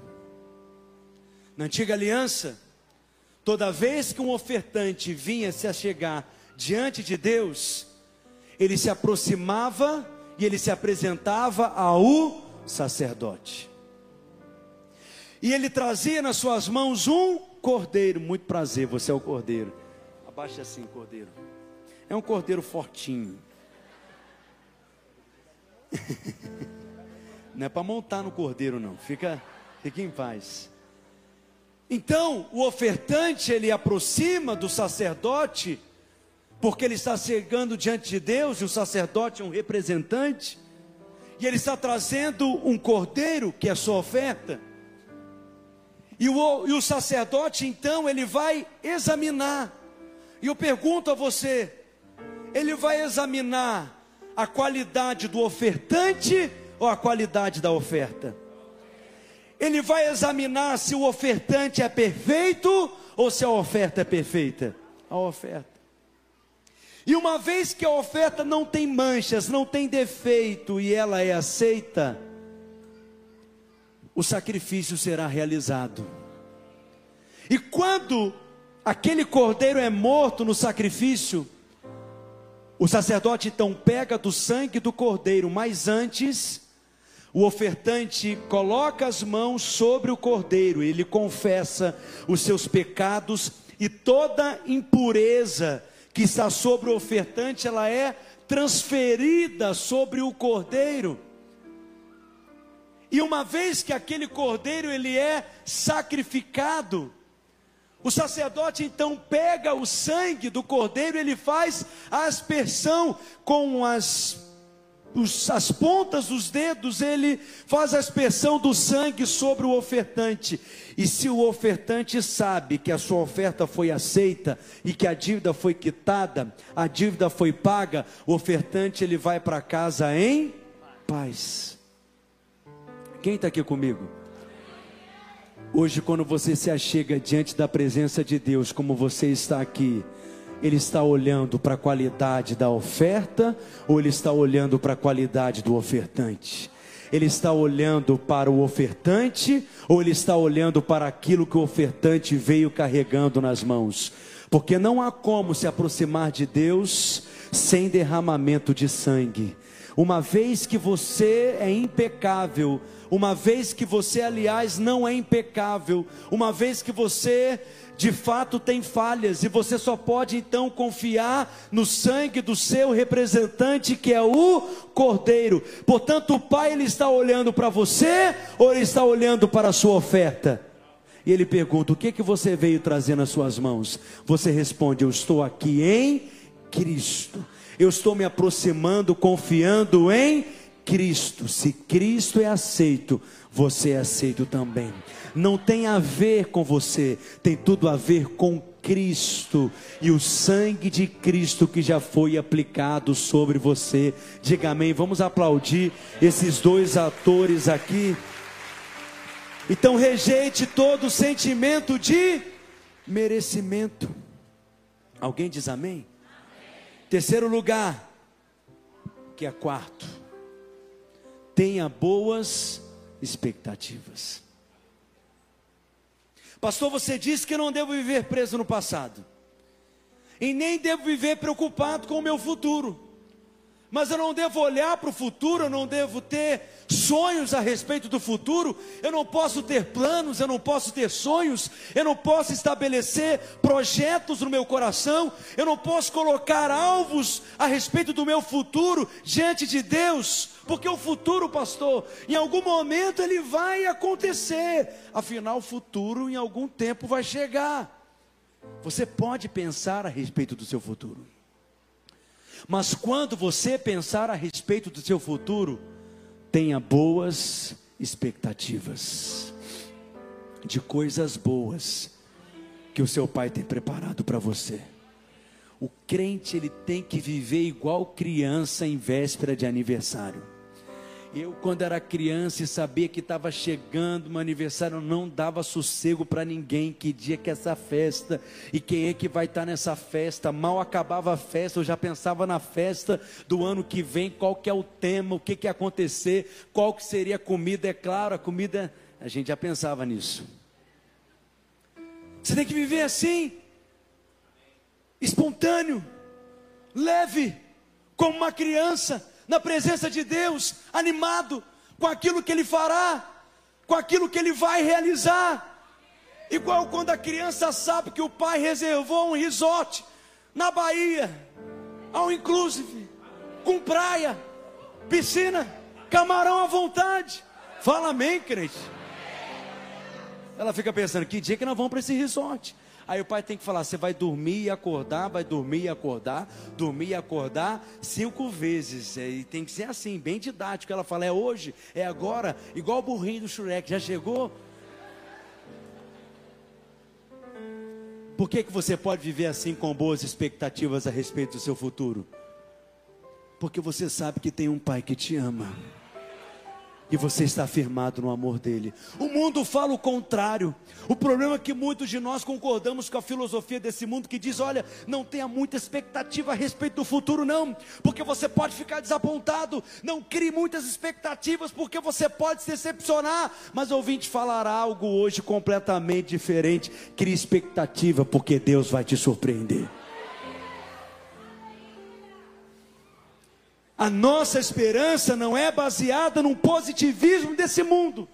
S1: Na antiga aliança, toda vez que um ofertante vinha se achegar diante de Deus, ele se aproximava e ele se apresentava ao sacerdote. E ele trazia nas suas mãos um cordeiro. Muito prazer, você é o cordeiro. Abaixa assim, cordeiro. É um cordeiro fortinho. não é para montar no cordeiro, não. Fica, fica em paz. Então, o ofertante ele aproxima do sacerdote, porque ele está chegando diante de Deus, e o sacerdote é um representante, e ele está trazendo um cordeiro, que é a sua oferta. E o, e o sacerdote, então, ele vai examinar. E eu pergunto a você: ele vai examinar a qualidade do ofertante ou a qualidade da oferta? Ele vai examinar se o ofertante é perfeito ou se a oferta é perfeita? A oferta. E uma vez que a oferta não tem manchas, não tem defeito e ela é aceita, o sacrifício será realizado. E quando aquele cordeiro é morto no sacrifício, o sacerdote então pega do sangue do cordeiro, mas antes, o ofertante coloca as mãos sobre o cordeiro, ele confessa os seus pecados e toda impureza que está sobre o ofertante, ela é transferida sobre o cordeiro. E uma vez que aquele cordeiro ele é sacrificado, o sacerdote então pega o sangue do cordeiro, ele faz a aspersão com as, os, as pontas dos dedos, ele faz a aspersão do sangue sobre o ofertante. E se o ofertante sabe que a sua oferta foi aceita e que a dívida foi quitada, a dívida foi paga, o ofertante ele vai para casa em paz. Quem está aqui comigo? Hoje, quando você se achega diante da presença de Deus, como você está aqui, Ele está olhando para a qualidade da oferta ou Ele está olhando para a qualidade do ofertante? Ele está olhando para o ofertante ou ele está olhando para aquilo que o ofertante veio carregando nas mãos? Porque não há como se aproximar de Deus sem derramamento de sangue. Uma vez que você é impecável, uma vez que você, aliás, não é impecável, uma vez que você de fato tem falhas e você só pode então confiar no sangue do seu representante que é o Cordeiro. Portanto, o Pai ele está olhando para você ou ele está olhando para a sua oferta? E ele pergunta: "O que que você veio trazer nas suas mãos?" Você responde: "Eu estou aqui em Cristo. Eu estou me aproximando confiando em Cristo. Se Cristo é aceito, você é aceito também. Não tem a ver com você, tem tudo a ver com Cristo e o sangue de Cristo que já foi aplicado sobre você. Diga amém. Vamos aplaudir esses dois atores aqui. Então rejeite todo sentimento de merecimento. Alguém diz amém? amém? Terceiro lugar, que é quarto tenha boas expectativas. Pastor, você disse que eu não devo viver preso no passado, e nem devo viver preocupado com o meu futuro mas eu não devo olhar para o futuro, eu não devo ter sonhos a respeito do futuro, eu não posso ter planos, eu não posso ter sonhos, eu não posso estabelecer projetos no meu coração, eu não posso colocar alvos a respeito do meu futuro diante de Deus, porque o futuro, pastor, em algum momento ele vai acontecer, afinal, o futuro em algum tempo vai chegar. Você pode pensar a respeito do seu futuro. Mas quando você pensar a respeito do seu futuro, tenha boas expectativas de coisas boas que o seu pai tem preparado para você. O crente ele tem que viver igual criança em véspera de aniversário. Eu, quando era criança e sabia que estava chegando meu aniversário, não dava sossego para ninguém. Que dia que essa festa? E quem é que vai estar tá nessa festa? Mal acabava a festa, eu já pensava na festa do ano que vem, qual que é o tema, o que que ia acontecer, qual que seria a comida. É claro, a comida, a gente já pensava nisso. Você tem que viver assim, espontâneo, leve, como uma criança na presença de Deus, animado com aquilo que Ele fará, com aquilo que Ele vai realizar. Igual quando a criança sabe que o pai reservou um resort na Bahia, ao inclusive, com praia, piscina, camarão à vontade. Fala amém, crente. Ela fica pensando: que dia que nós vamos para esse resort? Aí o pai tem que falar: você vai dormir e acordar, vai dormir e acordar, dormir e acordar cinco vezes. E tem que ser assim, bem didático. Ela fala: é hoje, é agora, igual o burrinho do Shrek. Já chegou? Por que, que você pode viver assim com boas expectativas a respeito do seu futuro? Porque você sabe que tem um pai que te ama e você está firmado no amor dele. O mundo fala o contrário. O problema é que muitos de nós concordamos com a filosofia desse mundo que diz: olha, não tenha muita expectativa a respeito do futuro, não, porque você pode ficar desapontado. Não crie muitas expectativas, porque você pode se decepcionar. Mas ouvinte falar algo hoje completamente diferente. Crie expectativa, porque Deus vai te surpreender. A nossa esperança não é baseada num positivismo desse mundo.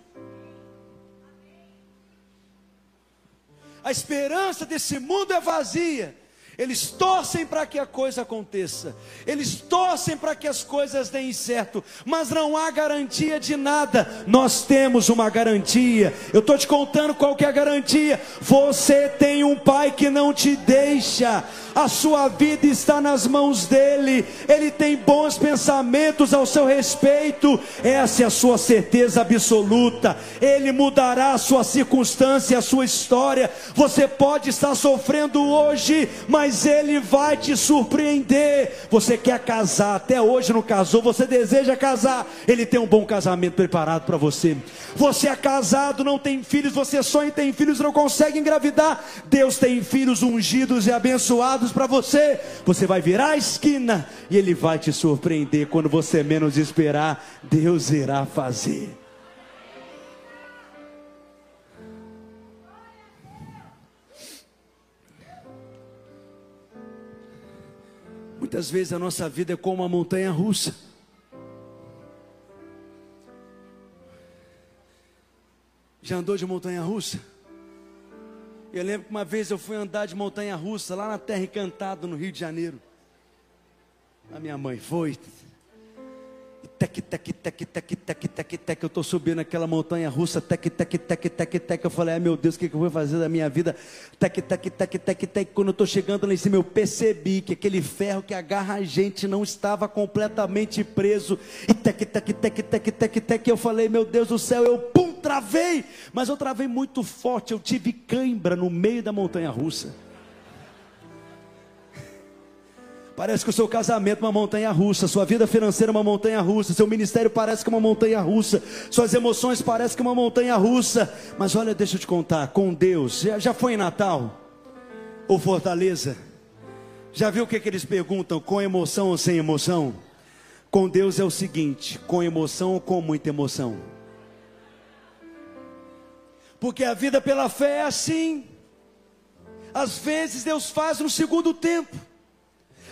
S1: A esperança desse mundo é vazia. Eles torcem para que a coisa aconteça, eles torcem para que as coisas deem certo, mas não há garantia de nada. Nós temos uma garantia. Eu estou te contando qual que é a garantia. Você tem um pai que não te deixa a sua vida está nas mãos dele, ele tem bons pensamentos ao seu respeito, essa é a sua certeza absoluta, ele mudará a sua circunstância, a sua história. Você pode estar sofrendo hoje, mas mas Ele vai te surpreender. Você quer casar, até hoje não casou, você deseja casar, Ele tem um bom casamento preparado para você. Você é casado, não tem filhos, você sonha em ter filhos, não consegue engravidar. Deus tem filhos ungidos e abençoados para você. Você vai virar a esquina e Ele vai te surpreender quando você menos esperar. Deus irá fazer. Muitas vezes a nossa vida é como uma montanha russa. Já andou de montanha russa? Eu lembro que uma vez eu fui andar de montanha russa lá na Terra Encantada, no Rio de Janeiro. A minha mãe foi, tec, tec, tec, tec, tec, tec, tec, eu estou subindo aquela montanha russa, tec, tec, tec, tec, tec, eu falei, ai meu Deus, o que, eu vou fazer da minha vida? Tec, tec, tec, tec, tec, quando eu estou chegando lá em cima, eu percebi que aquele ferro que agarra a gente não estava completamente preso, e tec, tec, tec, tec, tec, tec, eu falei, meu Deus do céu, eu pum, travei, mas eu travei muito forte, eu tive cãibra no meio da montanha russa, Parece que o seu casamento é uma montanha russa, sua vida financeira é uma montanha russa, seu ministério parece que é uma montanha russa, suas emoções parecem que é uma montanha russa. Mas olha, deixa eu te contar, com Deus, já, foi em Natal? Ou Fortaleza? Já viu o que, que eles perguntam, com emoção ou sem emoção? Com Deus é o seguinte, com emoção ou com muita emoção? Porque a vida pela fé é assim. Às vezes Deus faz no segundo tempo.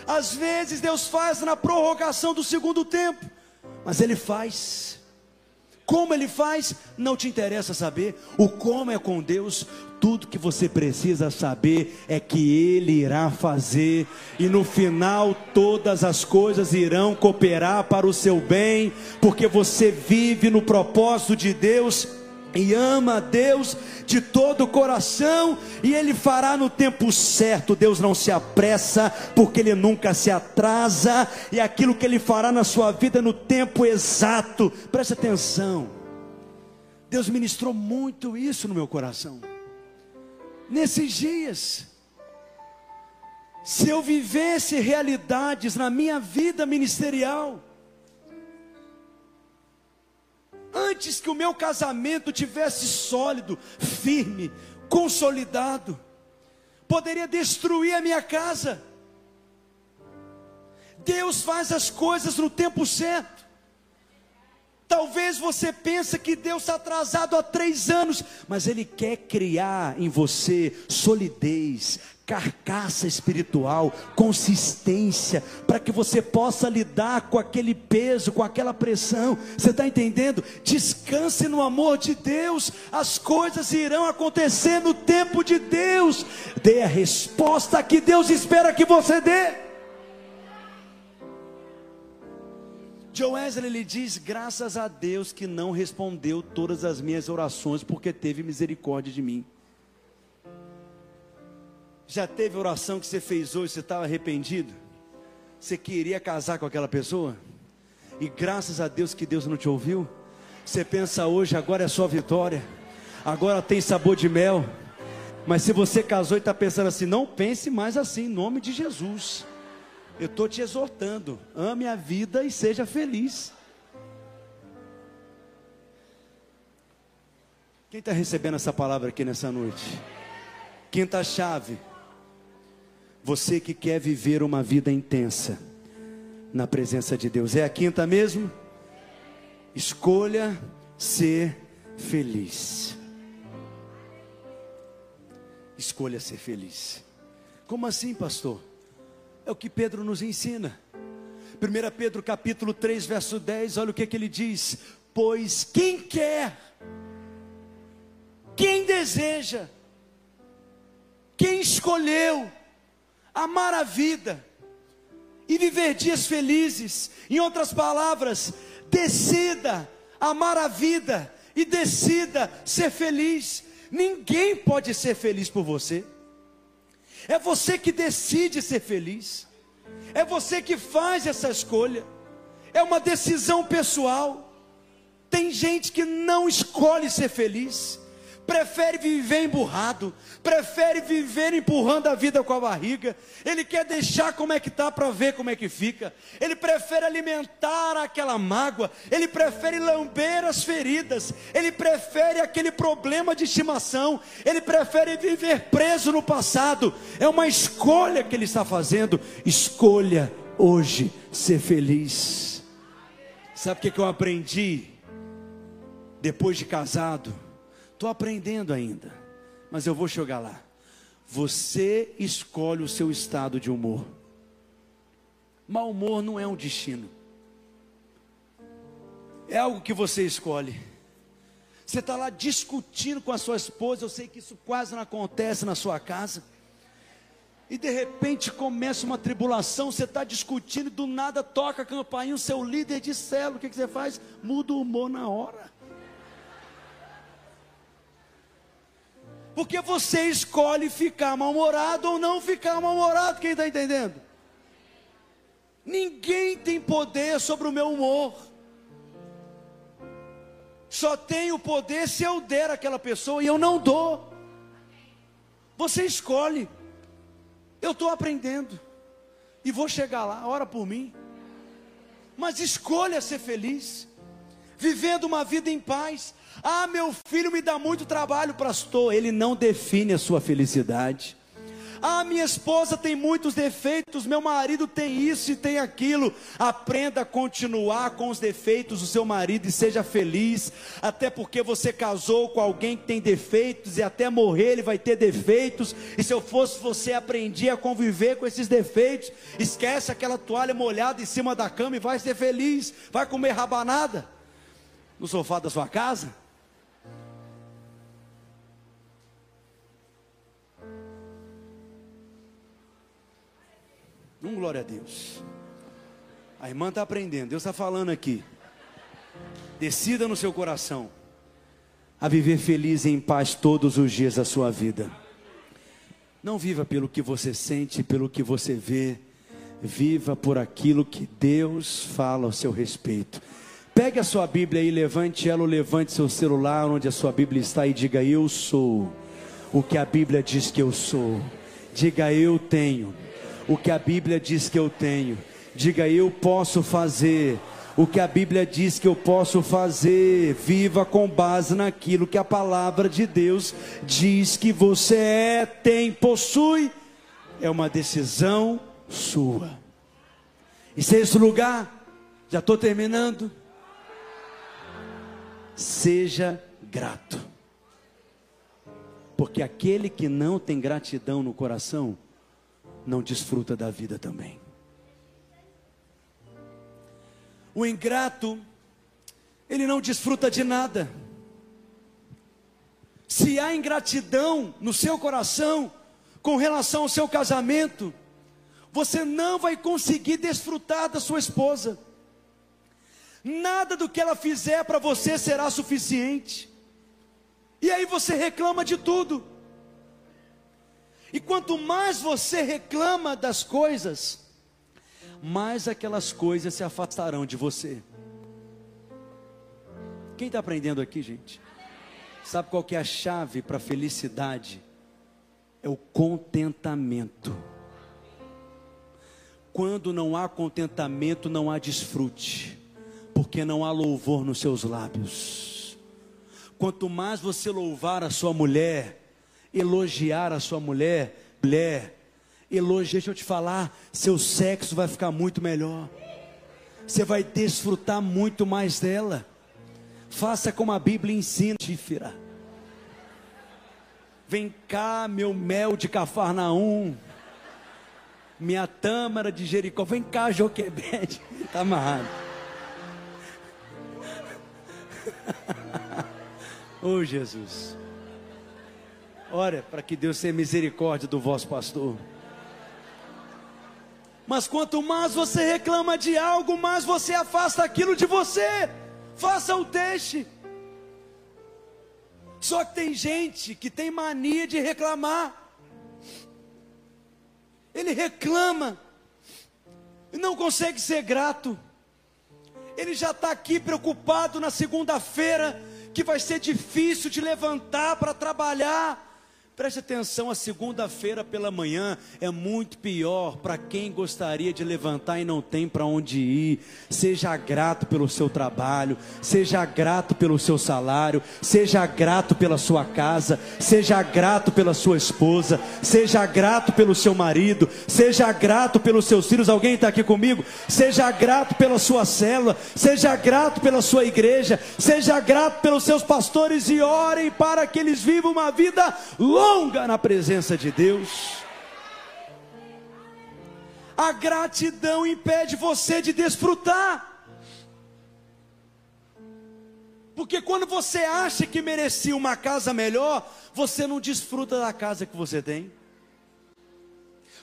S1: Às vezes Deus faz na prorrogação do segundo tempo, mas Ele faz. Como Ele faz, não te interessa saber. O como é com Deus, tudo que você precisa saber é que Ele irá fazer, e no final todas as coisas irão cooperar para o seu bem, porque você vive no propósito de Deus e ama a Deus de todo o coração, e Ele fará no tempo certo. Deus não se apressa, porque Ele nunca se atrasa, e aquilo que Ele fará na sua vida no tempo exato. Preste atenção. Deus ministrou muito isso no meu coração. Nesses dias, se eu vivesse realidades na minha vida ministerial, antes que o meu casamento tivesse sólido, firme, consolidado, poderia destruir a minha casa. Deus faz as coisas no tempo certo. Talvez você pense que Deus está atrasado há três anos, mas Ele quer criar em você solidez, carcaça espiritual, consistência, para que você possa lidar com aquele peso, com aquela pressão. Você está entendendo? Descanse no amor de Deus, as coisas irão acontecer no tempo de Deus. Dê a resposta que Deus espera que você dê. Joe Wesley lhe diz: graças a Deus que não respondeu todas as minhas orações, porque teve misericórdia de mim. Já teve oração que você fez hoje, você estava arrependido? Você queria casar com aquela pessoa? E graças a Deus que Deus não te ouviu? Você pensa hoje, agora é sua vitória, agora tem sabor de mel. Mas se você casou e está pensando assim, não pense mais assim, em nome de Jesus. Eu estou te exortando, ame a vida e seja feliz. Quem está recebendo essa palavra aqui nessa noite? Quinta chave. Você que quer viver uma vida intensa na presença de Deus. É a quinta mesmo? Escolha ser feliz. Escolha ser feliz. Como assim, pastor? É o que Pedro nos ensina. 1 Pedro capítulo 3, verso 10, olha o que, que ele diz: Pois quem quer, quem deseja, quem escolheu, amar a vida e viver dias felizes. Em outras palavras, decida amar a vida e decida ser feliz. Ninguém pode ser feliz por você. É você que decide ser feliz. É você que faz essa escolha. É uma decisão pessoal. Tem gente que não escolhe ser feliz. Prefere viver emburrado, prefere viver empurrando a vida com a barriga. Ele quer deixar como é que tá para ver como é que fica. Ele prefere alimentar aquela mágoa, ele prefere lamber as feridas, ele prefere aquele problema de estimação, ele prefere viver preso no passado. É uma escolha que ele está fazendo. Escolha hoje ser feliz. Sabe o que, que eu aprendi depois de casado? Estou aprendendo ainda, mas eu vou chegar lá. Você escolhe o seu estado de humor. Mau humor não é um destino, é algo que você escolhe. Você está lá discutindo com a sua esposa, eu sei que isso quase não acontece na sua casa. E de repente começa uma tribulação, você está discutindo, do nada toca a campainha, o seu líder de célula, o que, que você faz? Muda o humor na hora. Porque você escolhe ficar mal-humorado ou não ficar mal-humorado, quem está entendendo? Ninguém tem poder sobre o meu humor. Só tenho poder se eu der àquela pessoa e eu não dou. Você escolhe. Eu estou aprendendo. E vou chegar lá, ora por mim. Mas escolha ser feliz. Vivendo uma vida em paz. Ah, meu filho me dá muito trabalho, pastor. Ele não define a sua felicidade. Ah, minha esposa tem muitos defeitos, meu marido tem isso e tem aquilo. Aprenda a continuar com os defeitos do seu marido e seja feliz, até porque você casou com alguém que tem defeitos e até morrer ele vai ter defeitos. E se eu fosse você, aprendia a conviver com esses defeitos. Esquece aquela toalha molhada em cima da cama e vai ser feliz. Vai comer rabanada no sofá da sua casa. Um glória a Deus. A irmã está aprendendo, Deus está falando aqui. Decida no seu coração a viver feliz e em paz todos os dias da sua vida. Não viva pelo que você sente, pelo que você vê. Viva por aquilo que Deus fala ao seu respeito. Pegue a sua Bíblia e levante ela, ou levante seu celular onde a sua Bíblia está e diga: Eu sou o que a Bíblia diz que eu sou. Diga: Eu tenho o que a Bíblia diz que eu tenho. Diga, eu posso fazer o que a Bíblia diz que eu posso fazer. Viva com base naquilo que a palavra de Deus diz que você é, tem, possui. É uma decisão sua. E sexto lugar, já estou terminando. Seja grato. Porque aquele que não tem gratidão no coração, não desfruta da vida também. O ingrato, ele não desfruta de nada. Se há ingratidão no seu coração com relação ao seu casamento, você não vai conseguir desfrutar da sua esposa. Nada do que ela fizer para você será suficiente. E aí você reclama de tudo. E quanto mais você reclama das coisas, mais aquelas coisas se afastarão de você. Quem está aprendendo aqui, gente? Sabe qual que é a chave para a felicidade? É o contentamento. Quando não há contentamento, não há desfrute, porque não há louvor nos seus lábios. Quanto mais você louvar a sua mulher, elogiar a sua mulher, mulher, elogie, deixa eu te falar, seu sexo vai ficar muito melhor. Você vai desfrutar muito mais dela. Faça como a Bíblia ensina, tífera. Vem cá, meu mel de Cafarnaum. Minha tâmara de Jericó. Vem cá, Joquebede. Está amarrado. oh, Jesus. Ora, para que Deus tenha misericórdia do vosso pastor. Mas quanto mais você reclama de algo, mais você afasta aquilo de você. Faça o deixe. Só que tem gente que tem mania de reclamar. Ele reclama e não consegue ser grato. Ele já está aqui preocupado na segunda-feira que vai ser difícil de levantar para trabalhar. Preste atenção, a segunda-feira pela manhã é muito pior para quem gostaria de levantar e não tem para onde ir. Seja grato pelo seu trabalho, seja grato pelo seu salário, seja grato pela sua casa, seja grato pela sua esposa, seja grato pelo seu marido, seja grato pelos seus filhos. Alguém está aqui comigo? Seja grato pela sua célula, seja grato pela sua igreja, seja grato pelos seus pastores e orem para que eles vivam uma vida longa longa na presença de Deus. A gratidão impede você de desfrutar. Porque quando você acha que merecia uma casa melhor, você não desfruta da casa que você tem.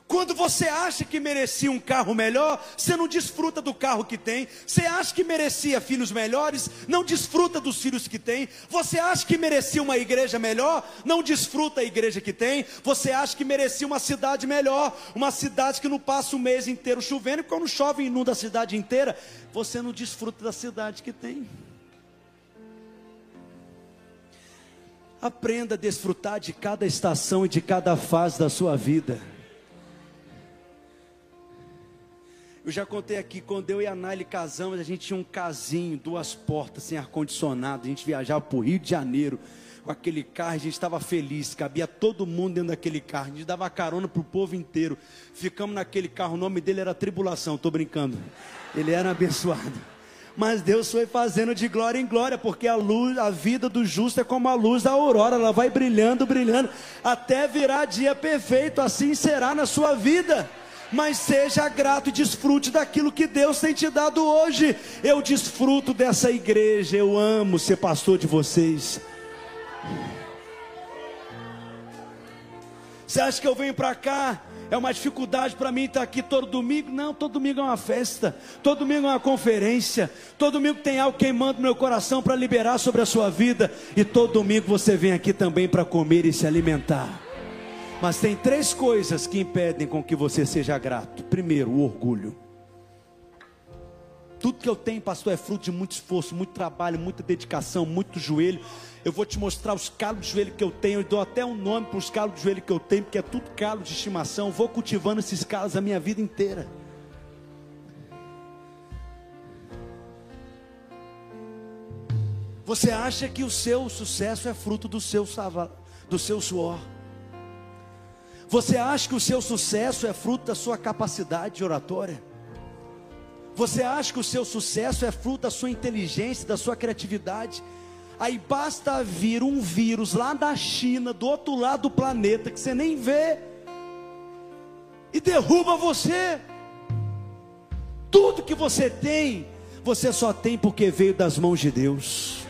S1: Quando você acha que merecia um carro melhor, você não desfruta do carro que tem. Você acha que merecia filhos melhores, não desfruta dos filhos que tem. Você acha que merecia uma igreja melhor, não desfruta a igreja que tem. Você acha que merecia uma cidade melhor, uma cidade que não passa o mês inteiro chovendo, e quando chove inunda a cidade inteira, você não desfruta da cidade que tem. Aprenda a desfrutar de cada estação e de cada fase da sua vida. Eu já contei aqui, quando eu e a Nali casamos, a gente tinha um casinho, duas portas, sem ar-condicionado. A gente viajava para o Rio de Janeiro com aquele carro, a gente estava feliz, cabia todo mundo dentro daquele carro, a gente dava carona para o povo inteiro. Ficamos naquele carro, o nome dele era Tribulação, estou brincando. Ele era abençoado. Mas Deus foi fazendo de glória em glória, porque a luz, a vida do justo é como a luz da aurora, ela vai brilhando, brilhando, até virar dia perfeito, assim será na sua vida mas seja grato e desfrute daquilo que Deus tem te dado hoje. Eu desfruto dessa igreja, eu amo ser pastor de vocês. Você acha que eu venho para cá? É uma dificuldade para mim estar aqui todo domingo? Não, todo domingo é uma festa, todo domingo é uma conferência, todo domingo tem algo queimando meu coração para liberar sobre a sua vida, e todo domingo você vem aqui também para comer e se alimentar. Mas tem três coisas que impedem com que você seja grato. Primeiro, o orgulho. Tudo que eu tenho, pastor, é fruto de muito esforço, muito trabalho, muita dedicação, muito joelho. Eu vou te mostrar os calos de joelho que eu tenho. Eu dou até um nome para os calos de joelho que eu tenho, porque é tudo calo de estimação. Eu vou cultivando esses calos a minha vida inteira. Você acha que o seu sucesso é fruto do seu, do seu suor? Você acha que o seu sucesso é fruto da sua capacidade de oratória? Você acha que o seu sucesso é fruto da sua inteligência, da sua criatividade? Aí basta vir um vírus lá da China, do outro lado do planeta, que você nem vê, e derruba você. Tudo que você tem, você só tem porque veio das mãos de Deus.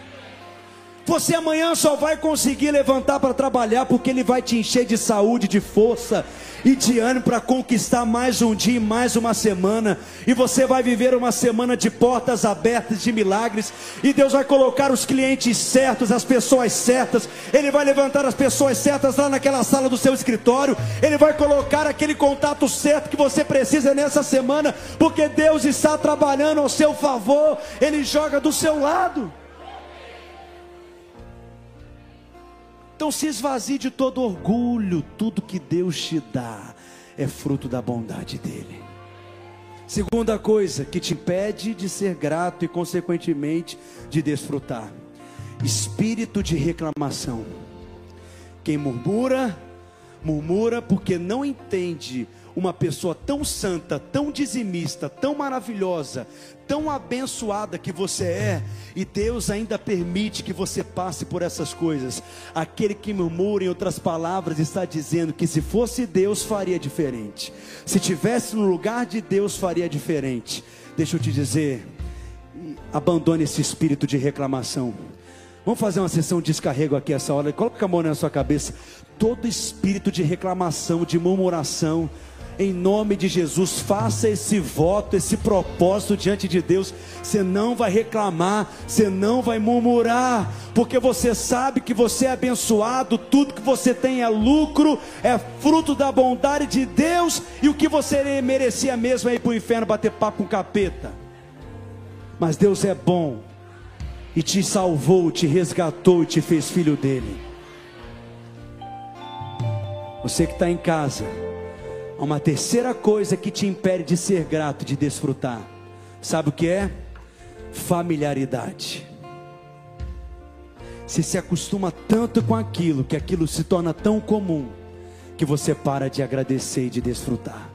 S1: Você amanhã só vai conseguir levantar para trabalhar porque Ele vai te encher de saúde, de força e de ânimo para conquistar mais um dia mais uma semana. E você vai viver uma semana de portas abertas, de milagres. E Deus vai colocar os clientes certos, as pessoas certas. Ele vai levantar as pessoas certas lá naquela sala do seu escritório. Ele vai colocar aquele contato certo que você precisa nessa semana, porque Deus está trabalhando ao seu favor. Ele joga do seu lado. Então se esvazie de todo orgulho, tudo que Deus te dá é fruto da bondade dEle. Segunda coisa que te impede de ser grato e, consequentemente, de desfrutar: espírito de reclamação. Quem murmura, murmura porque não entende uma pessoa tão santa, tão dizimista, tão maravilhosa, tão abençoada que você é, e Deus ainda permite que você passe por essas coisas. Aquele que murmura, em outras palavras, está dizendo que se fosse Deus faria diferente. Se tivesse no lugar de Deus faria diferente. Deixa eu te dizer, abandone esse espírito de reclamação. Vamos fazer uma sessão de descarrego aqui essa hora. Coloca a mão na sua cabeça. Todo espírito de reclamação, de murmuração, em nome de Jesus, faça esse voto, esse propósito diante de Deus. Você não vai reclamar, você não vai murmurar, porque você sabe que você é abençoado, tudo que você tem é lucro, é fruto da bondade de Deus, e o que você merecia mesmo é ir para o inferno bater papo com capeta. Mas Deus é bom, e te salvou, te resgatou e te fez filho dele. Você que está em casa, uma terceira coisa que te impede de ser grato, de desfrutar. Sabe o que é? Familiaridade. Você se acostuma tanto com aquilo, que aquilo se torna tão comum, que você para de agradecer e de desfrutar.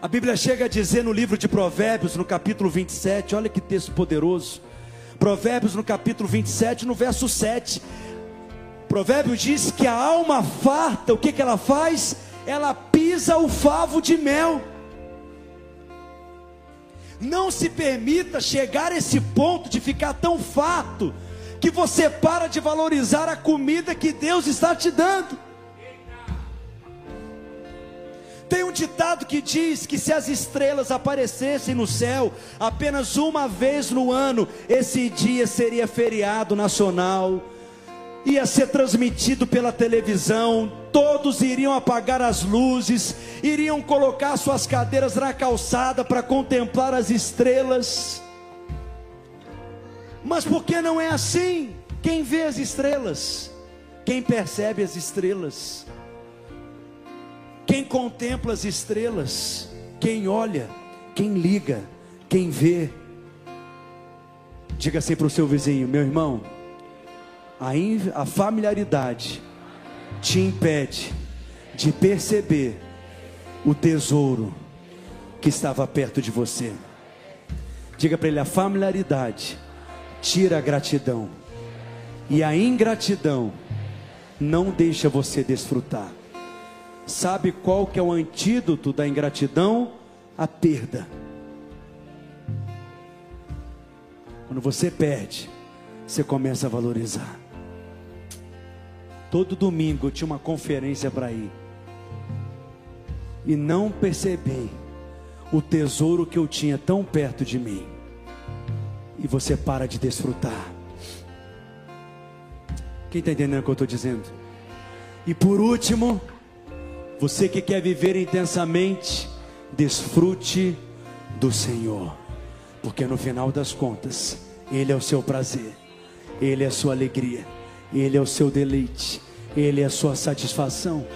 S1: A Bíblia chega a dizer no livro de Provérbios, no capítulo 27, olha que texto poderoso. Provérbios no capítulo 27, no verso 7. Provérbios diz que a alma farta, o que, que ela faz? Ela pisa o favo de mel. Não se permita chegar a esse ponto de ficar tão farto que você para de valorizar a comida que Deus está te dando. Tem um ditado que diz que se as estrelas aparecessem no céu apenas uma vez no ano, esse dia seria feriado nacional, ia ser transmitido pela televisão, todos iriam apagar as luzes, iriam colocar suas cadeiras na calçada para contemplar as estrelas. Mas por que não é assim? Quem vê as estrelas? Quem percebe as estrelas? Quem contempla as estrelas, quem olha, quem liga, quem vê. Diga assim para o seu vizinho, meu irmão, a familiaridade te impede de perceber o tesouro que estava perto de você. Diga para ele: a familiaridade tira a gratidão, e a ingratidão não deixa você desfrutar. Sabe qual que é o antídoto da ingratidão? A perda. Quando você perde, você começa a valorizar. Todo domingo eu tinha uma conferência para ir. E não percebi o tesouro que eu tinha tão perto de mim. E você para de desfrutar. Quem está entendendo o que eu estou dizendo? E por último, você que quer viver intensamente, desfrute do Senhor, porque no final das contas, Ele é o seu prazer, Ele é a sua alegria, Ele é o seu deleite, Ele é a sua satisfação,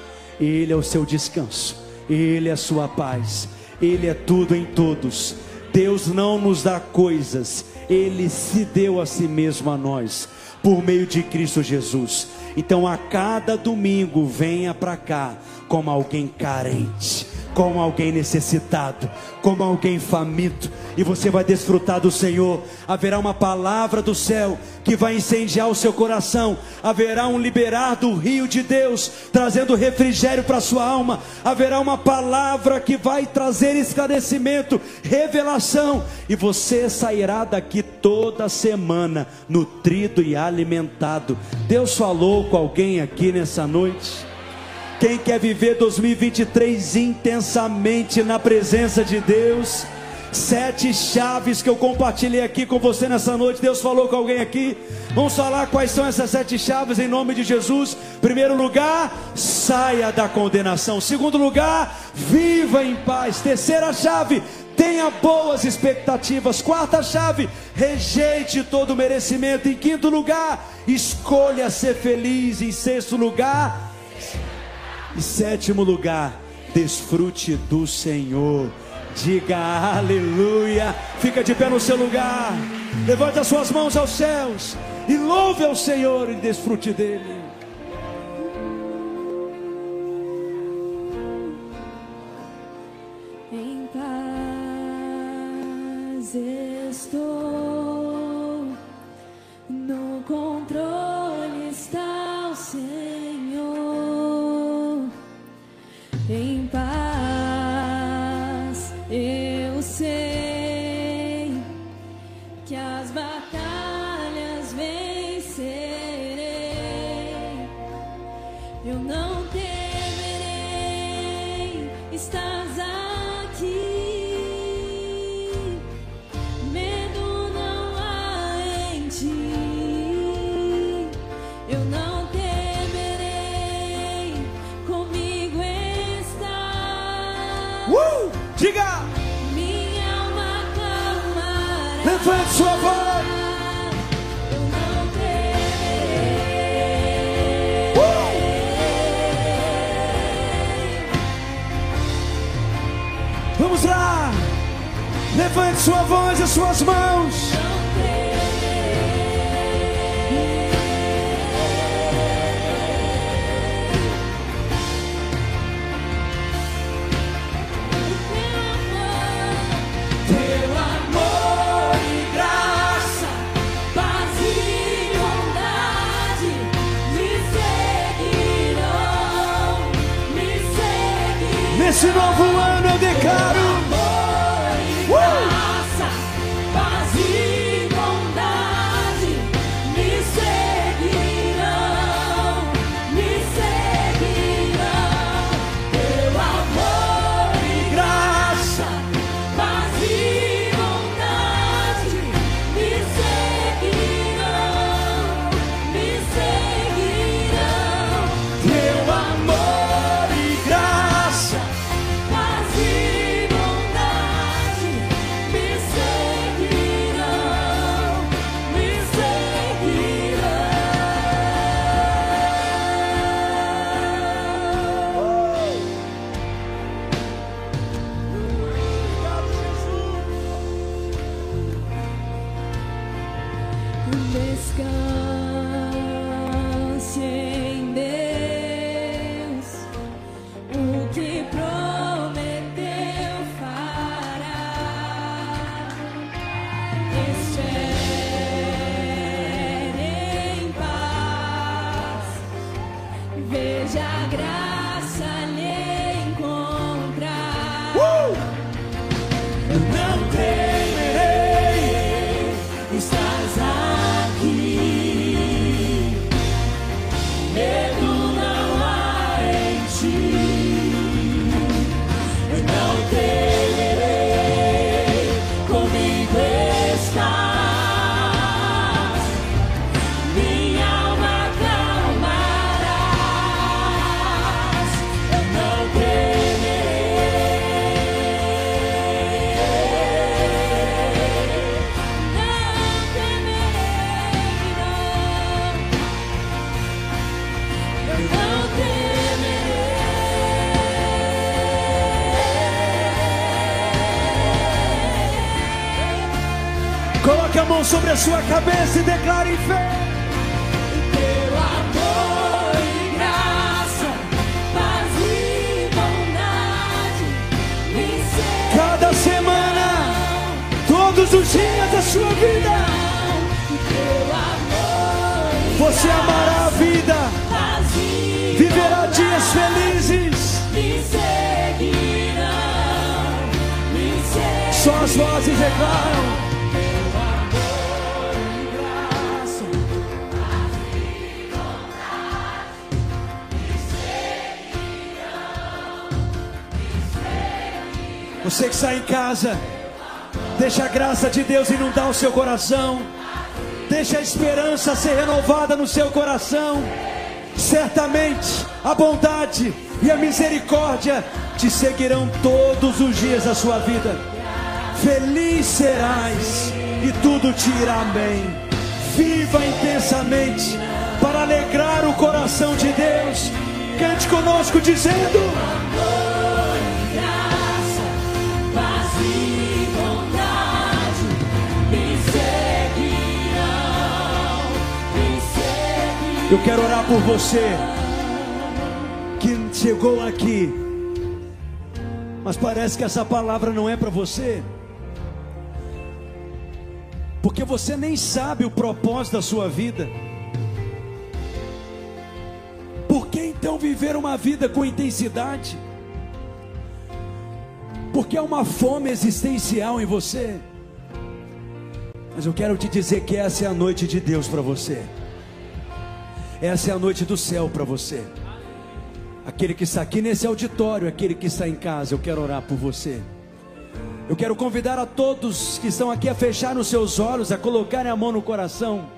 S1: Ele é o seu descanso, Ele é a sua paz, Ele é tudo em todos. Deus não nos dá coisas, Ele se deu a si mesmo a nós, por meio de Cristo Jesus. Então a cada domingo venha para cá como alguém carente, como alguém necessitado, como alguém faminto, e você vai desfrutar do Senhor. Haverá uma palavra do céu que vai incendiar o seu coração, haverá um liberar do rio de Deus, trazendo refrigério para a sua alma, haverá uma palavra que vai trazer esclarecimento, revelação, e você sairá daqui toda semana nutrido e alimentado. Deus falou com alguém aqui nessa noite. Quem quer viver 2023 intensamente na presença de Deus? Sete chaves que eu compartilhei aqui com você nessa noite. Deus falou com alguém aqui. Vamos falar quais são essas sete chaves em nome de Jesus. Primeiro lugar, saia da condenação. Segundo lugar, viva em paz. Terceira chave, tenha boas expectativas. Quarta chave, rejeite todo merecimento. Em quinto lugar, escolha ser feliz. Em sexto lugar, e sétimo lugar, desfrute do Senhor. Diga aleluia. Fica de pé no seu lugar. Levante as suas mãos aos céus e louve ao Senhor e desfrute dele.
S2: Em paz estou Uh!
S1: Diga!
S2: Minha alma clamará.
S1: Levante sua voz. Uh. Vamos lá!
S2: Levante sua voz e suas mãos.
S1: Seguirão.
S2: Nesse sua cabeça e declare em fé. Cada semana, todos os dias da sua vida, você amará a vida, viverá dias felizes.
S1: me seguirão, me seguirão.
S2: Só as vozes declaram. Você que está em casa, deixa a graça de Deus inundar o seu coração, deixa a esperança ser renovada no seu coração. Certamente a bondade e a misericórdia te seguirão todos os dias da sua vida. Feliz serás e tudo te irá bem. Viva intensamente para alegrar o coração de Deus. Cante conosco dizendo: Eu quero orar por você que chegou aqui, mas parece que essa palavra não é para você, porque você nem sabe o propósito da sua vida. Por que então viver uma vida com intensidade? Porque há uma fome existencial em você. Mas eu quero te dizer que essa é a noite de Deus para você. Essa é a noite do céu para você. Aquele que está aqui nesse auditório, aquele que está em casa, eu quero orar por você. Eu quero convidar a todos que estão aqui a fechar os seus olhos, a colocarem a mão no coração.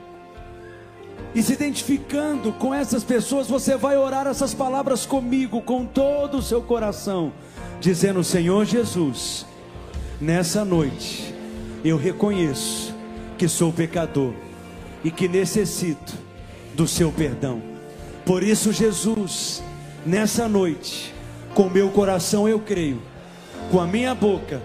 S2: E se identificando com essas pessoas, você vai orar essas palavras comigo, com todo o seu coração, dizendo: Senhor Jesus, nessa noite, eu reconheço que sou pecador e que necessito do seu perdão. Por isso, Jesus, nessa noite, com meu coração eu creio, com a minha boca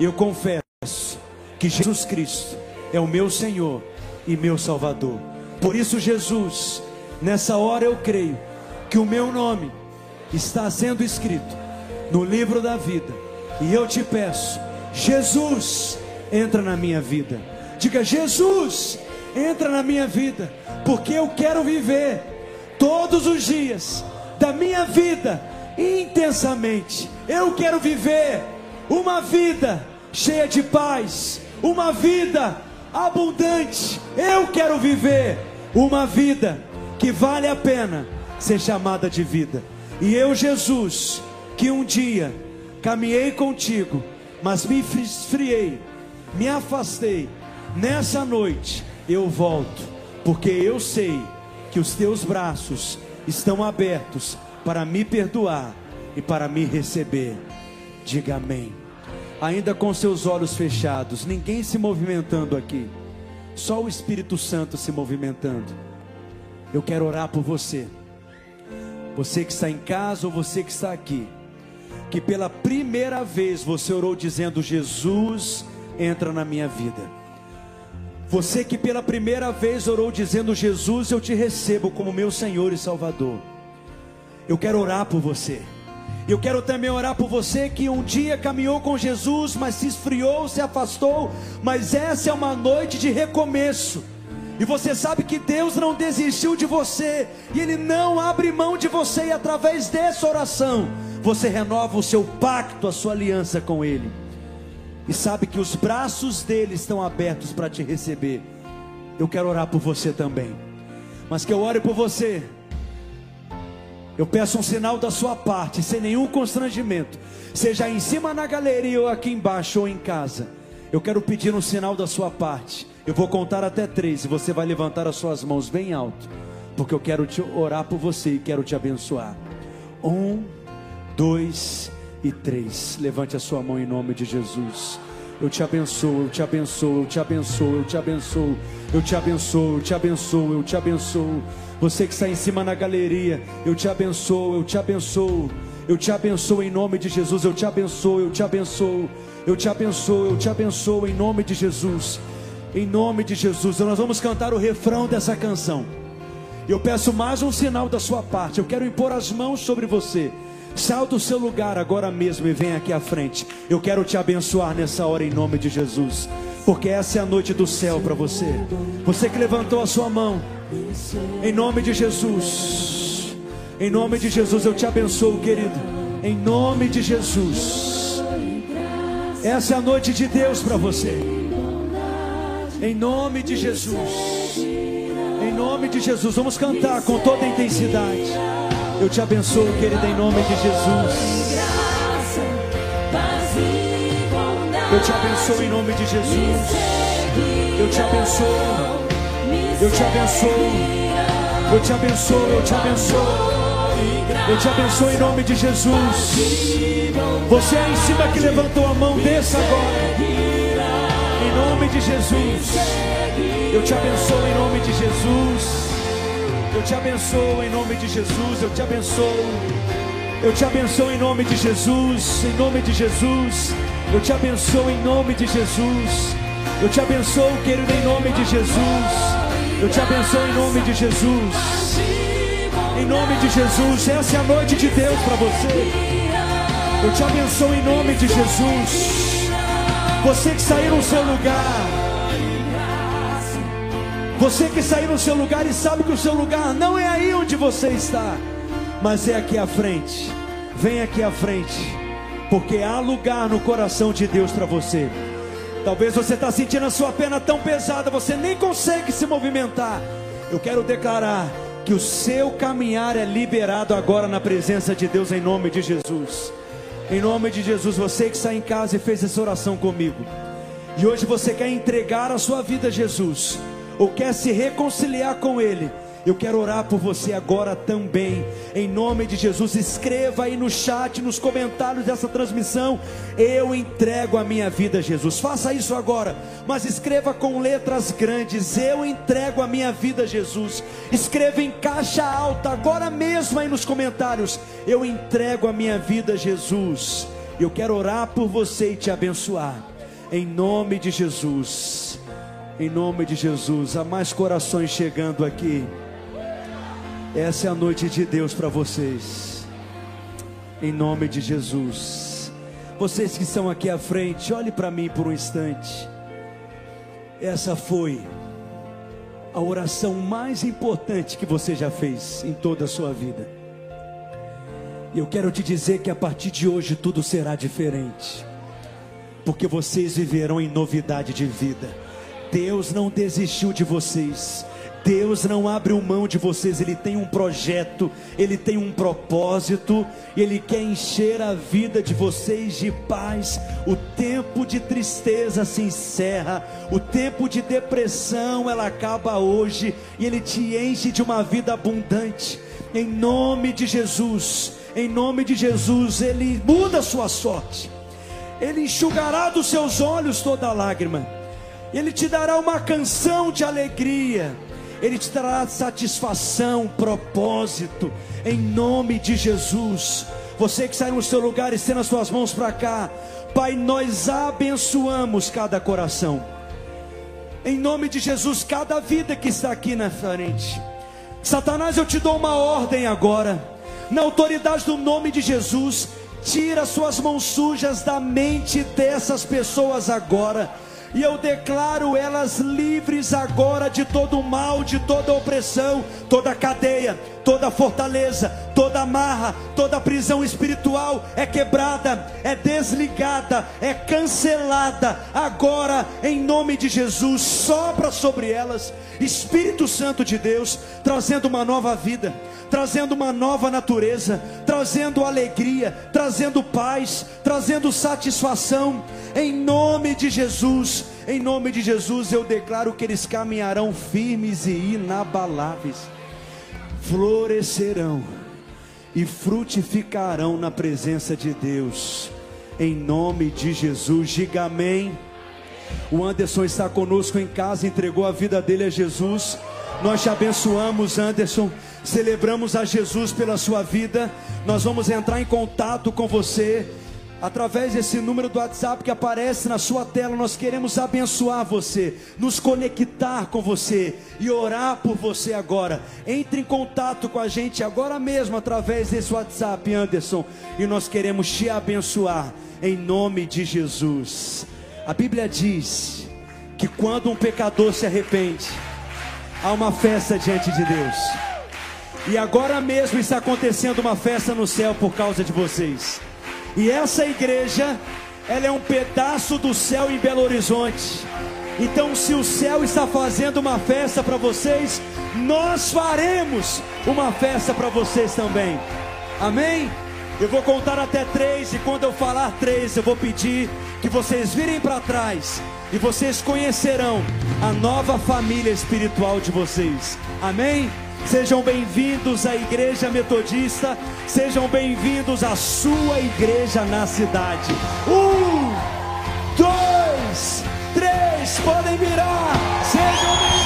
S2: eu confesso
S1: que Jesus Cristo é o meu Senhor e meu Salvador. Por isso, Jesus, nessa hora eu creio que o meu nome está sendo escrito no livro da vida. E eu te peço, Jesus, entra na minha vida. Diga, Jesus, entra na minha vida, porque eu quero viver todos os dias da minha vida intensamente. Eu quero viver uma vida cheia de paz, uma vida abundante. Eu quero viver uma vida que vale a pena ser chamada de vida. E eu, Jesus, que um dia caminhei contigo, mas me esfriei, me afastei, nessa noite eu volto, porque eu sei que os teus braços estão abertos para me perdoar e para me receber. Diga amém. Ainda com seus olhos fechados, ninguém se movimentando aqui, só o Espírito Santo se movimentando. Eu quero orar por você, você que está em casa ou você que está aqui, que pela primeira vez você orou dizendo: Jesus, entra na minha vida. Você que pela primeira vez orou dizendo: Jesus, eu te recebo como meu Senhor e Salvador. Eu quero orar por você. Eu quero também orar por você que um dia caminhou com Jesus, mas se esfriou, se afastou. Mas essa é uma noite de recomeço. E você sabe que Deus não desistiu de você, e Ele não abre mão de você, e através dessa oração, você renova o seu pacto, a sua aliança com Ele e sabe que os braços dele estão abertos para te receber. Eu quero orar por você também, mas que eu ore por você. Eu peço um sinal da sua parte, sem nenhum constrangimento, seja em cima na galeria ou aqui embaixo ou em casa. Eu quero pedir um sinal da sua parte. Eu vou contar até três e você vai levantar as suas mãos bem alto, porque eu quero te orar por você e quero te abençoar. Um, dois, e três. Levante a sua mão em nome de Jesus. Eu te abençoo, eu te abençoo, eu te abençoo, eu te abençoo, eu te abençoo, eu te abençoo, eu te abençoo. Você que está em cima na galeria, eu te abençoo, eu te abençoo, eu te abençoo em nome de Jesus, eu te abençoo, eu te abençoo, eu te abençoo, eu te abençoo em nome de Jesus, em nome de Jesus. Nós vamos cantar o refrão dessa canção. Eu peço mais um sinal da sua parte. Eu quero impor as mãos sobre você. Saia do seu lugar agora mesmo e vem aqui à frente. Eu quero te abençoar nessa hora em nome de Jesus. Porque essa é a noite do céu para você. Você que levantou a sua mão. Em nome de Jesus. Em nome de Jesus eu te abençoo, querido. Em nome de Jesus. Essa é a noite de Deus para você. Em nome de Jesus. Em nome de Jesus. Vamos cantar com toda a intensidade. Eu te abençoo, querida, em nome de Jesus. Eu te abençoo em nome de Jesus. Eu te abençoo. Eu te abençoo. Eu te abençoo. Eu te abençoo. Eu te abençoo em nome de Jesus. Você aí em cima que levantou a mão, desça agora. Em nome de Jesus. Eu te abençoo em nome de Jesus. Eu te abençoo em nome de Jesus. Eu te abençoo. Eu te abençoo em nome de Jesus. Em nome de Jesus. Eu te abençoo em nome de Jesus. Eu te abençoo, querido, em nome de Jesus. Eu te abençoo em nome de Jesus. Em nome de Jesus. Essa é a noite de Deus para você. Eu te abençoo em nome de Jesus. Você que saiu no seu lugar. Você que saiu no seu lugar e sabe que o seu lugar não é aí onde você está, mas é aqui à frente. Vem aqui à frente, porque há lugar no coração de Deus para você. Talvez você está sentindo a sua pena tão pesada, você nem consegue se movimentar. Eu quero declarar que o seu caminhar é liberado agora na presença de Deus em nome de Jesus. Em nome de Jesus, você que está em casa e fez essa oração comigo. E hoje você quer entregar a sua vida a Jesus ou quer se reconciliar com Ele, eu quero orar por você agora também, em nome de Jesus. Escreva aí no chat, nos comentários dessa transmissão. Eu entrego a minha vida a Jesus. Faça isso agora, mas escreva com letras grandes. Eu entrego a minha vida a Jesus. Escreva em caixa alta, agora mesmo aí nos comentários. Eu entrego a minha vida a Jesus. Eu quero orar por você e te abençoar. Em nome de Jesus. Em nome de Jesus. Há mais corações chegando aqui. Essa é a noite de Deus para vocês. Em nome de Jesus. Vocês que estão aqui à frente, olhe para mim por um instante. Essa foi a oração mais importante que você já fez em toda a sua vida. E eu quero te dizer que a partir de hoje tudo será diferente, porque vocês viverão em novidade de vida. Deus não desistiu de vocês. Deus não abre mão de vocês, Ele tem um projeto, Ele tem um propósito, Ele quer encher a vida de vocês de paz. O tempo de tristeza se encerra, o tempo de depressão ela acaba hoje, e Ele te enche de uma vida abundante, em nome de Jesus, em nome de Jesus, Ele muda a sua sorte, Ele enxugará dos seus olhos toda lágrima, Ele te dará uma canção de alegria. Ele te dará satisfação, propósito, em nome de Jesus. Você que sai no seu lugar estenda as suas mãos para cá, Pai, nós abençoamos cada coração, em nome de Jesus, cada vida que está aqui na frente. Satanás, eu te dou uma ordem agora, na autoridade do nome de Jesus, tira suas mãos sujas da mente dessas pessoas agora e eu declaro elas livres agora de todo mal, de toda opressão, toda cadeia, toda fortaleza, toda amarra, toda prisão espiritual é quebrada, é desligada, é cancelada. Agora, em nome de Jesus, sopra sobre elas, Espírito Santo de Deus, trazendo uma nova vida, trazendo uma nova natureza, trazendo alegria, trazendo paz, trazendo satisfação. Em nome de Jesus, em nome de Jesus, eu declaro que eles caminharão firmes e inabaláveis florescerão e frutificarão na presença de Deus. Em nome de Jesus, diga amém. O Anderson está conosco em casa, entregou a vida dele a Jesus. Nós te abençoamos, Anderson. Celebramos a Jesus pela sua vida. Nós vamos entrar em contato com você através desse número do WhatsApp que aparece na sua tela, nós queremos abençoar você, nos conectar com você e orar por você agora. Entre em contato com a gente agora mesmo através desse WhatsApp, Anderson, e nós queremos te abençoar em nome de Jesus. A Bíblia diz que quando um pecador se arrepende, há uma festa diante de Deus. E agora mesmo está acontecendo uma festa no céu por causa de vocês. E essa igreja, ela é um pedaço do céu em Belo Horizonte. Então, se o céu está fazendo uma festa para vocês, nós faremos uma festa para vocês também. Amém? Eu vou contar até três, e quando eu falar três, eu vou pedir que vocês virem para trás e vocês conhecerão a nova família espiritual de vocês. Amém? Sejam bem-vindos à Igreja Metodista. Sejam bem-vindos à sua igreja na cidade. Um, dois, três, podem virar. Sejam bem-vindos.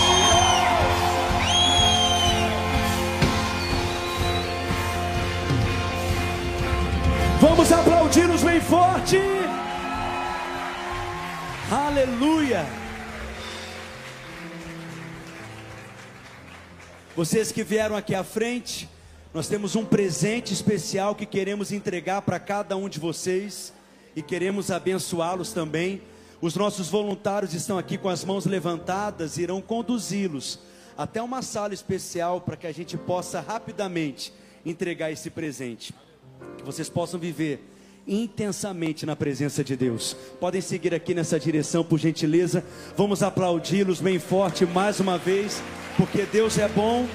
S1: Vamos aplaudi-los bem forte. Aleluia. Vocês que vieram aqui à frente, nós temos um presente especial que queremos entregar para cada um de vocês e queremos abençoá-los também. Os nossos voluntários estão aqui com as mãos levantadas irão conduzi-los até uma sala especial para que a gente possa rapidamente entregar esse presente. Que vocês possam viver intensamente na presença de Deus. Podem seguir aqui nessa direção, por gentileza. Vamos aplaudi-los bem forte mais uma vez, porque Deus é bom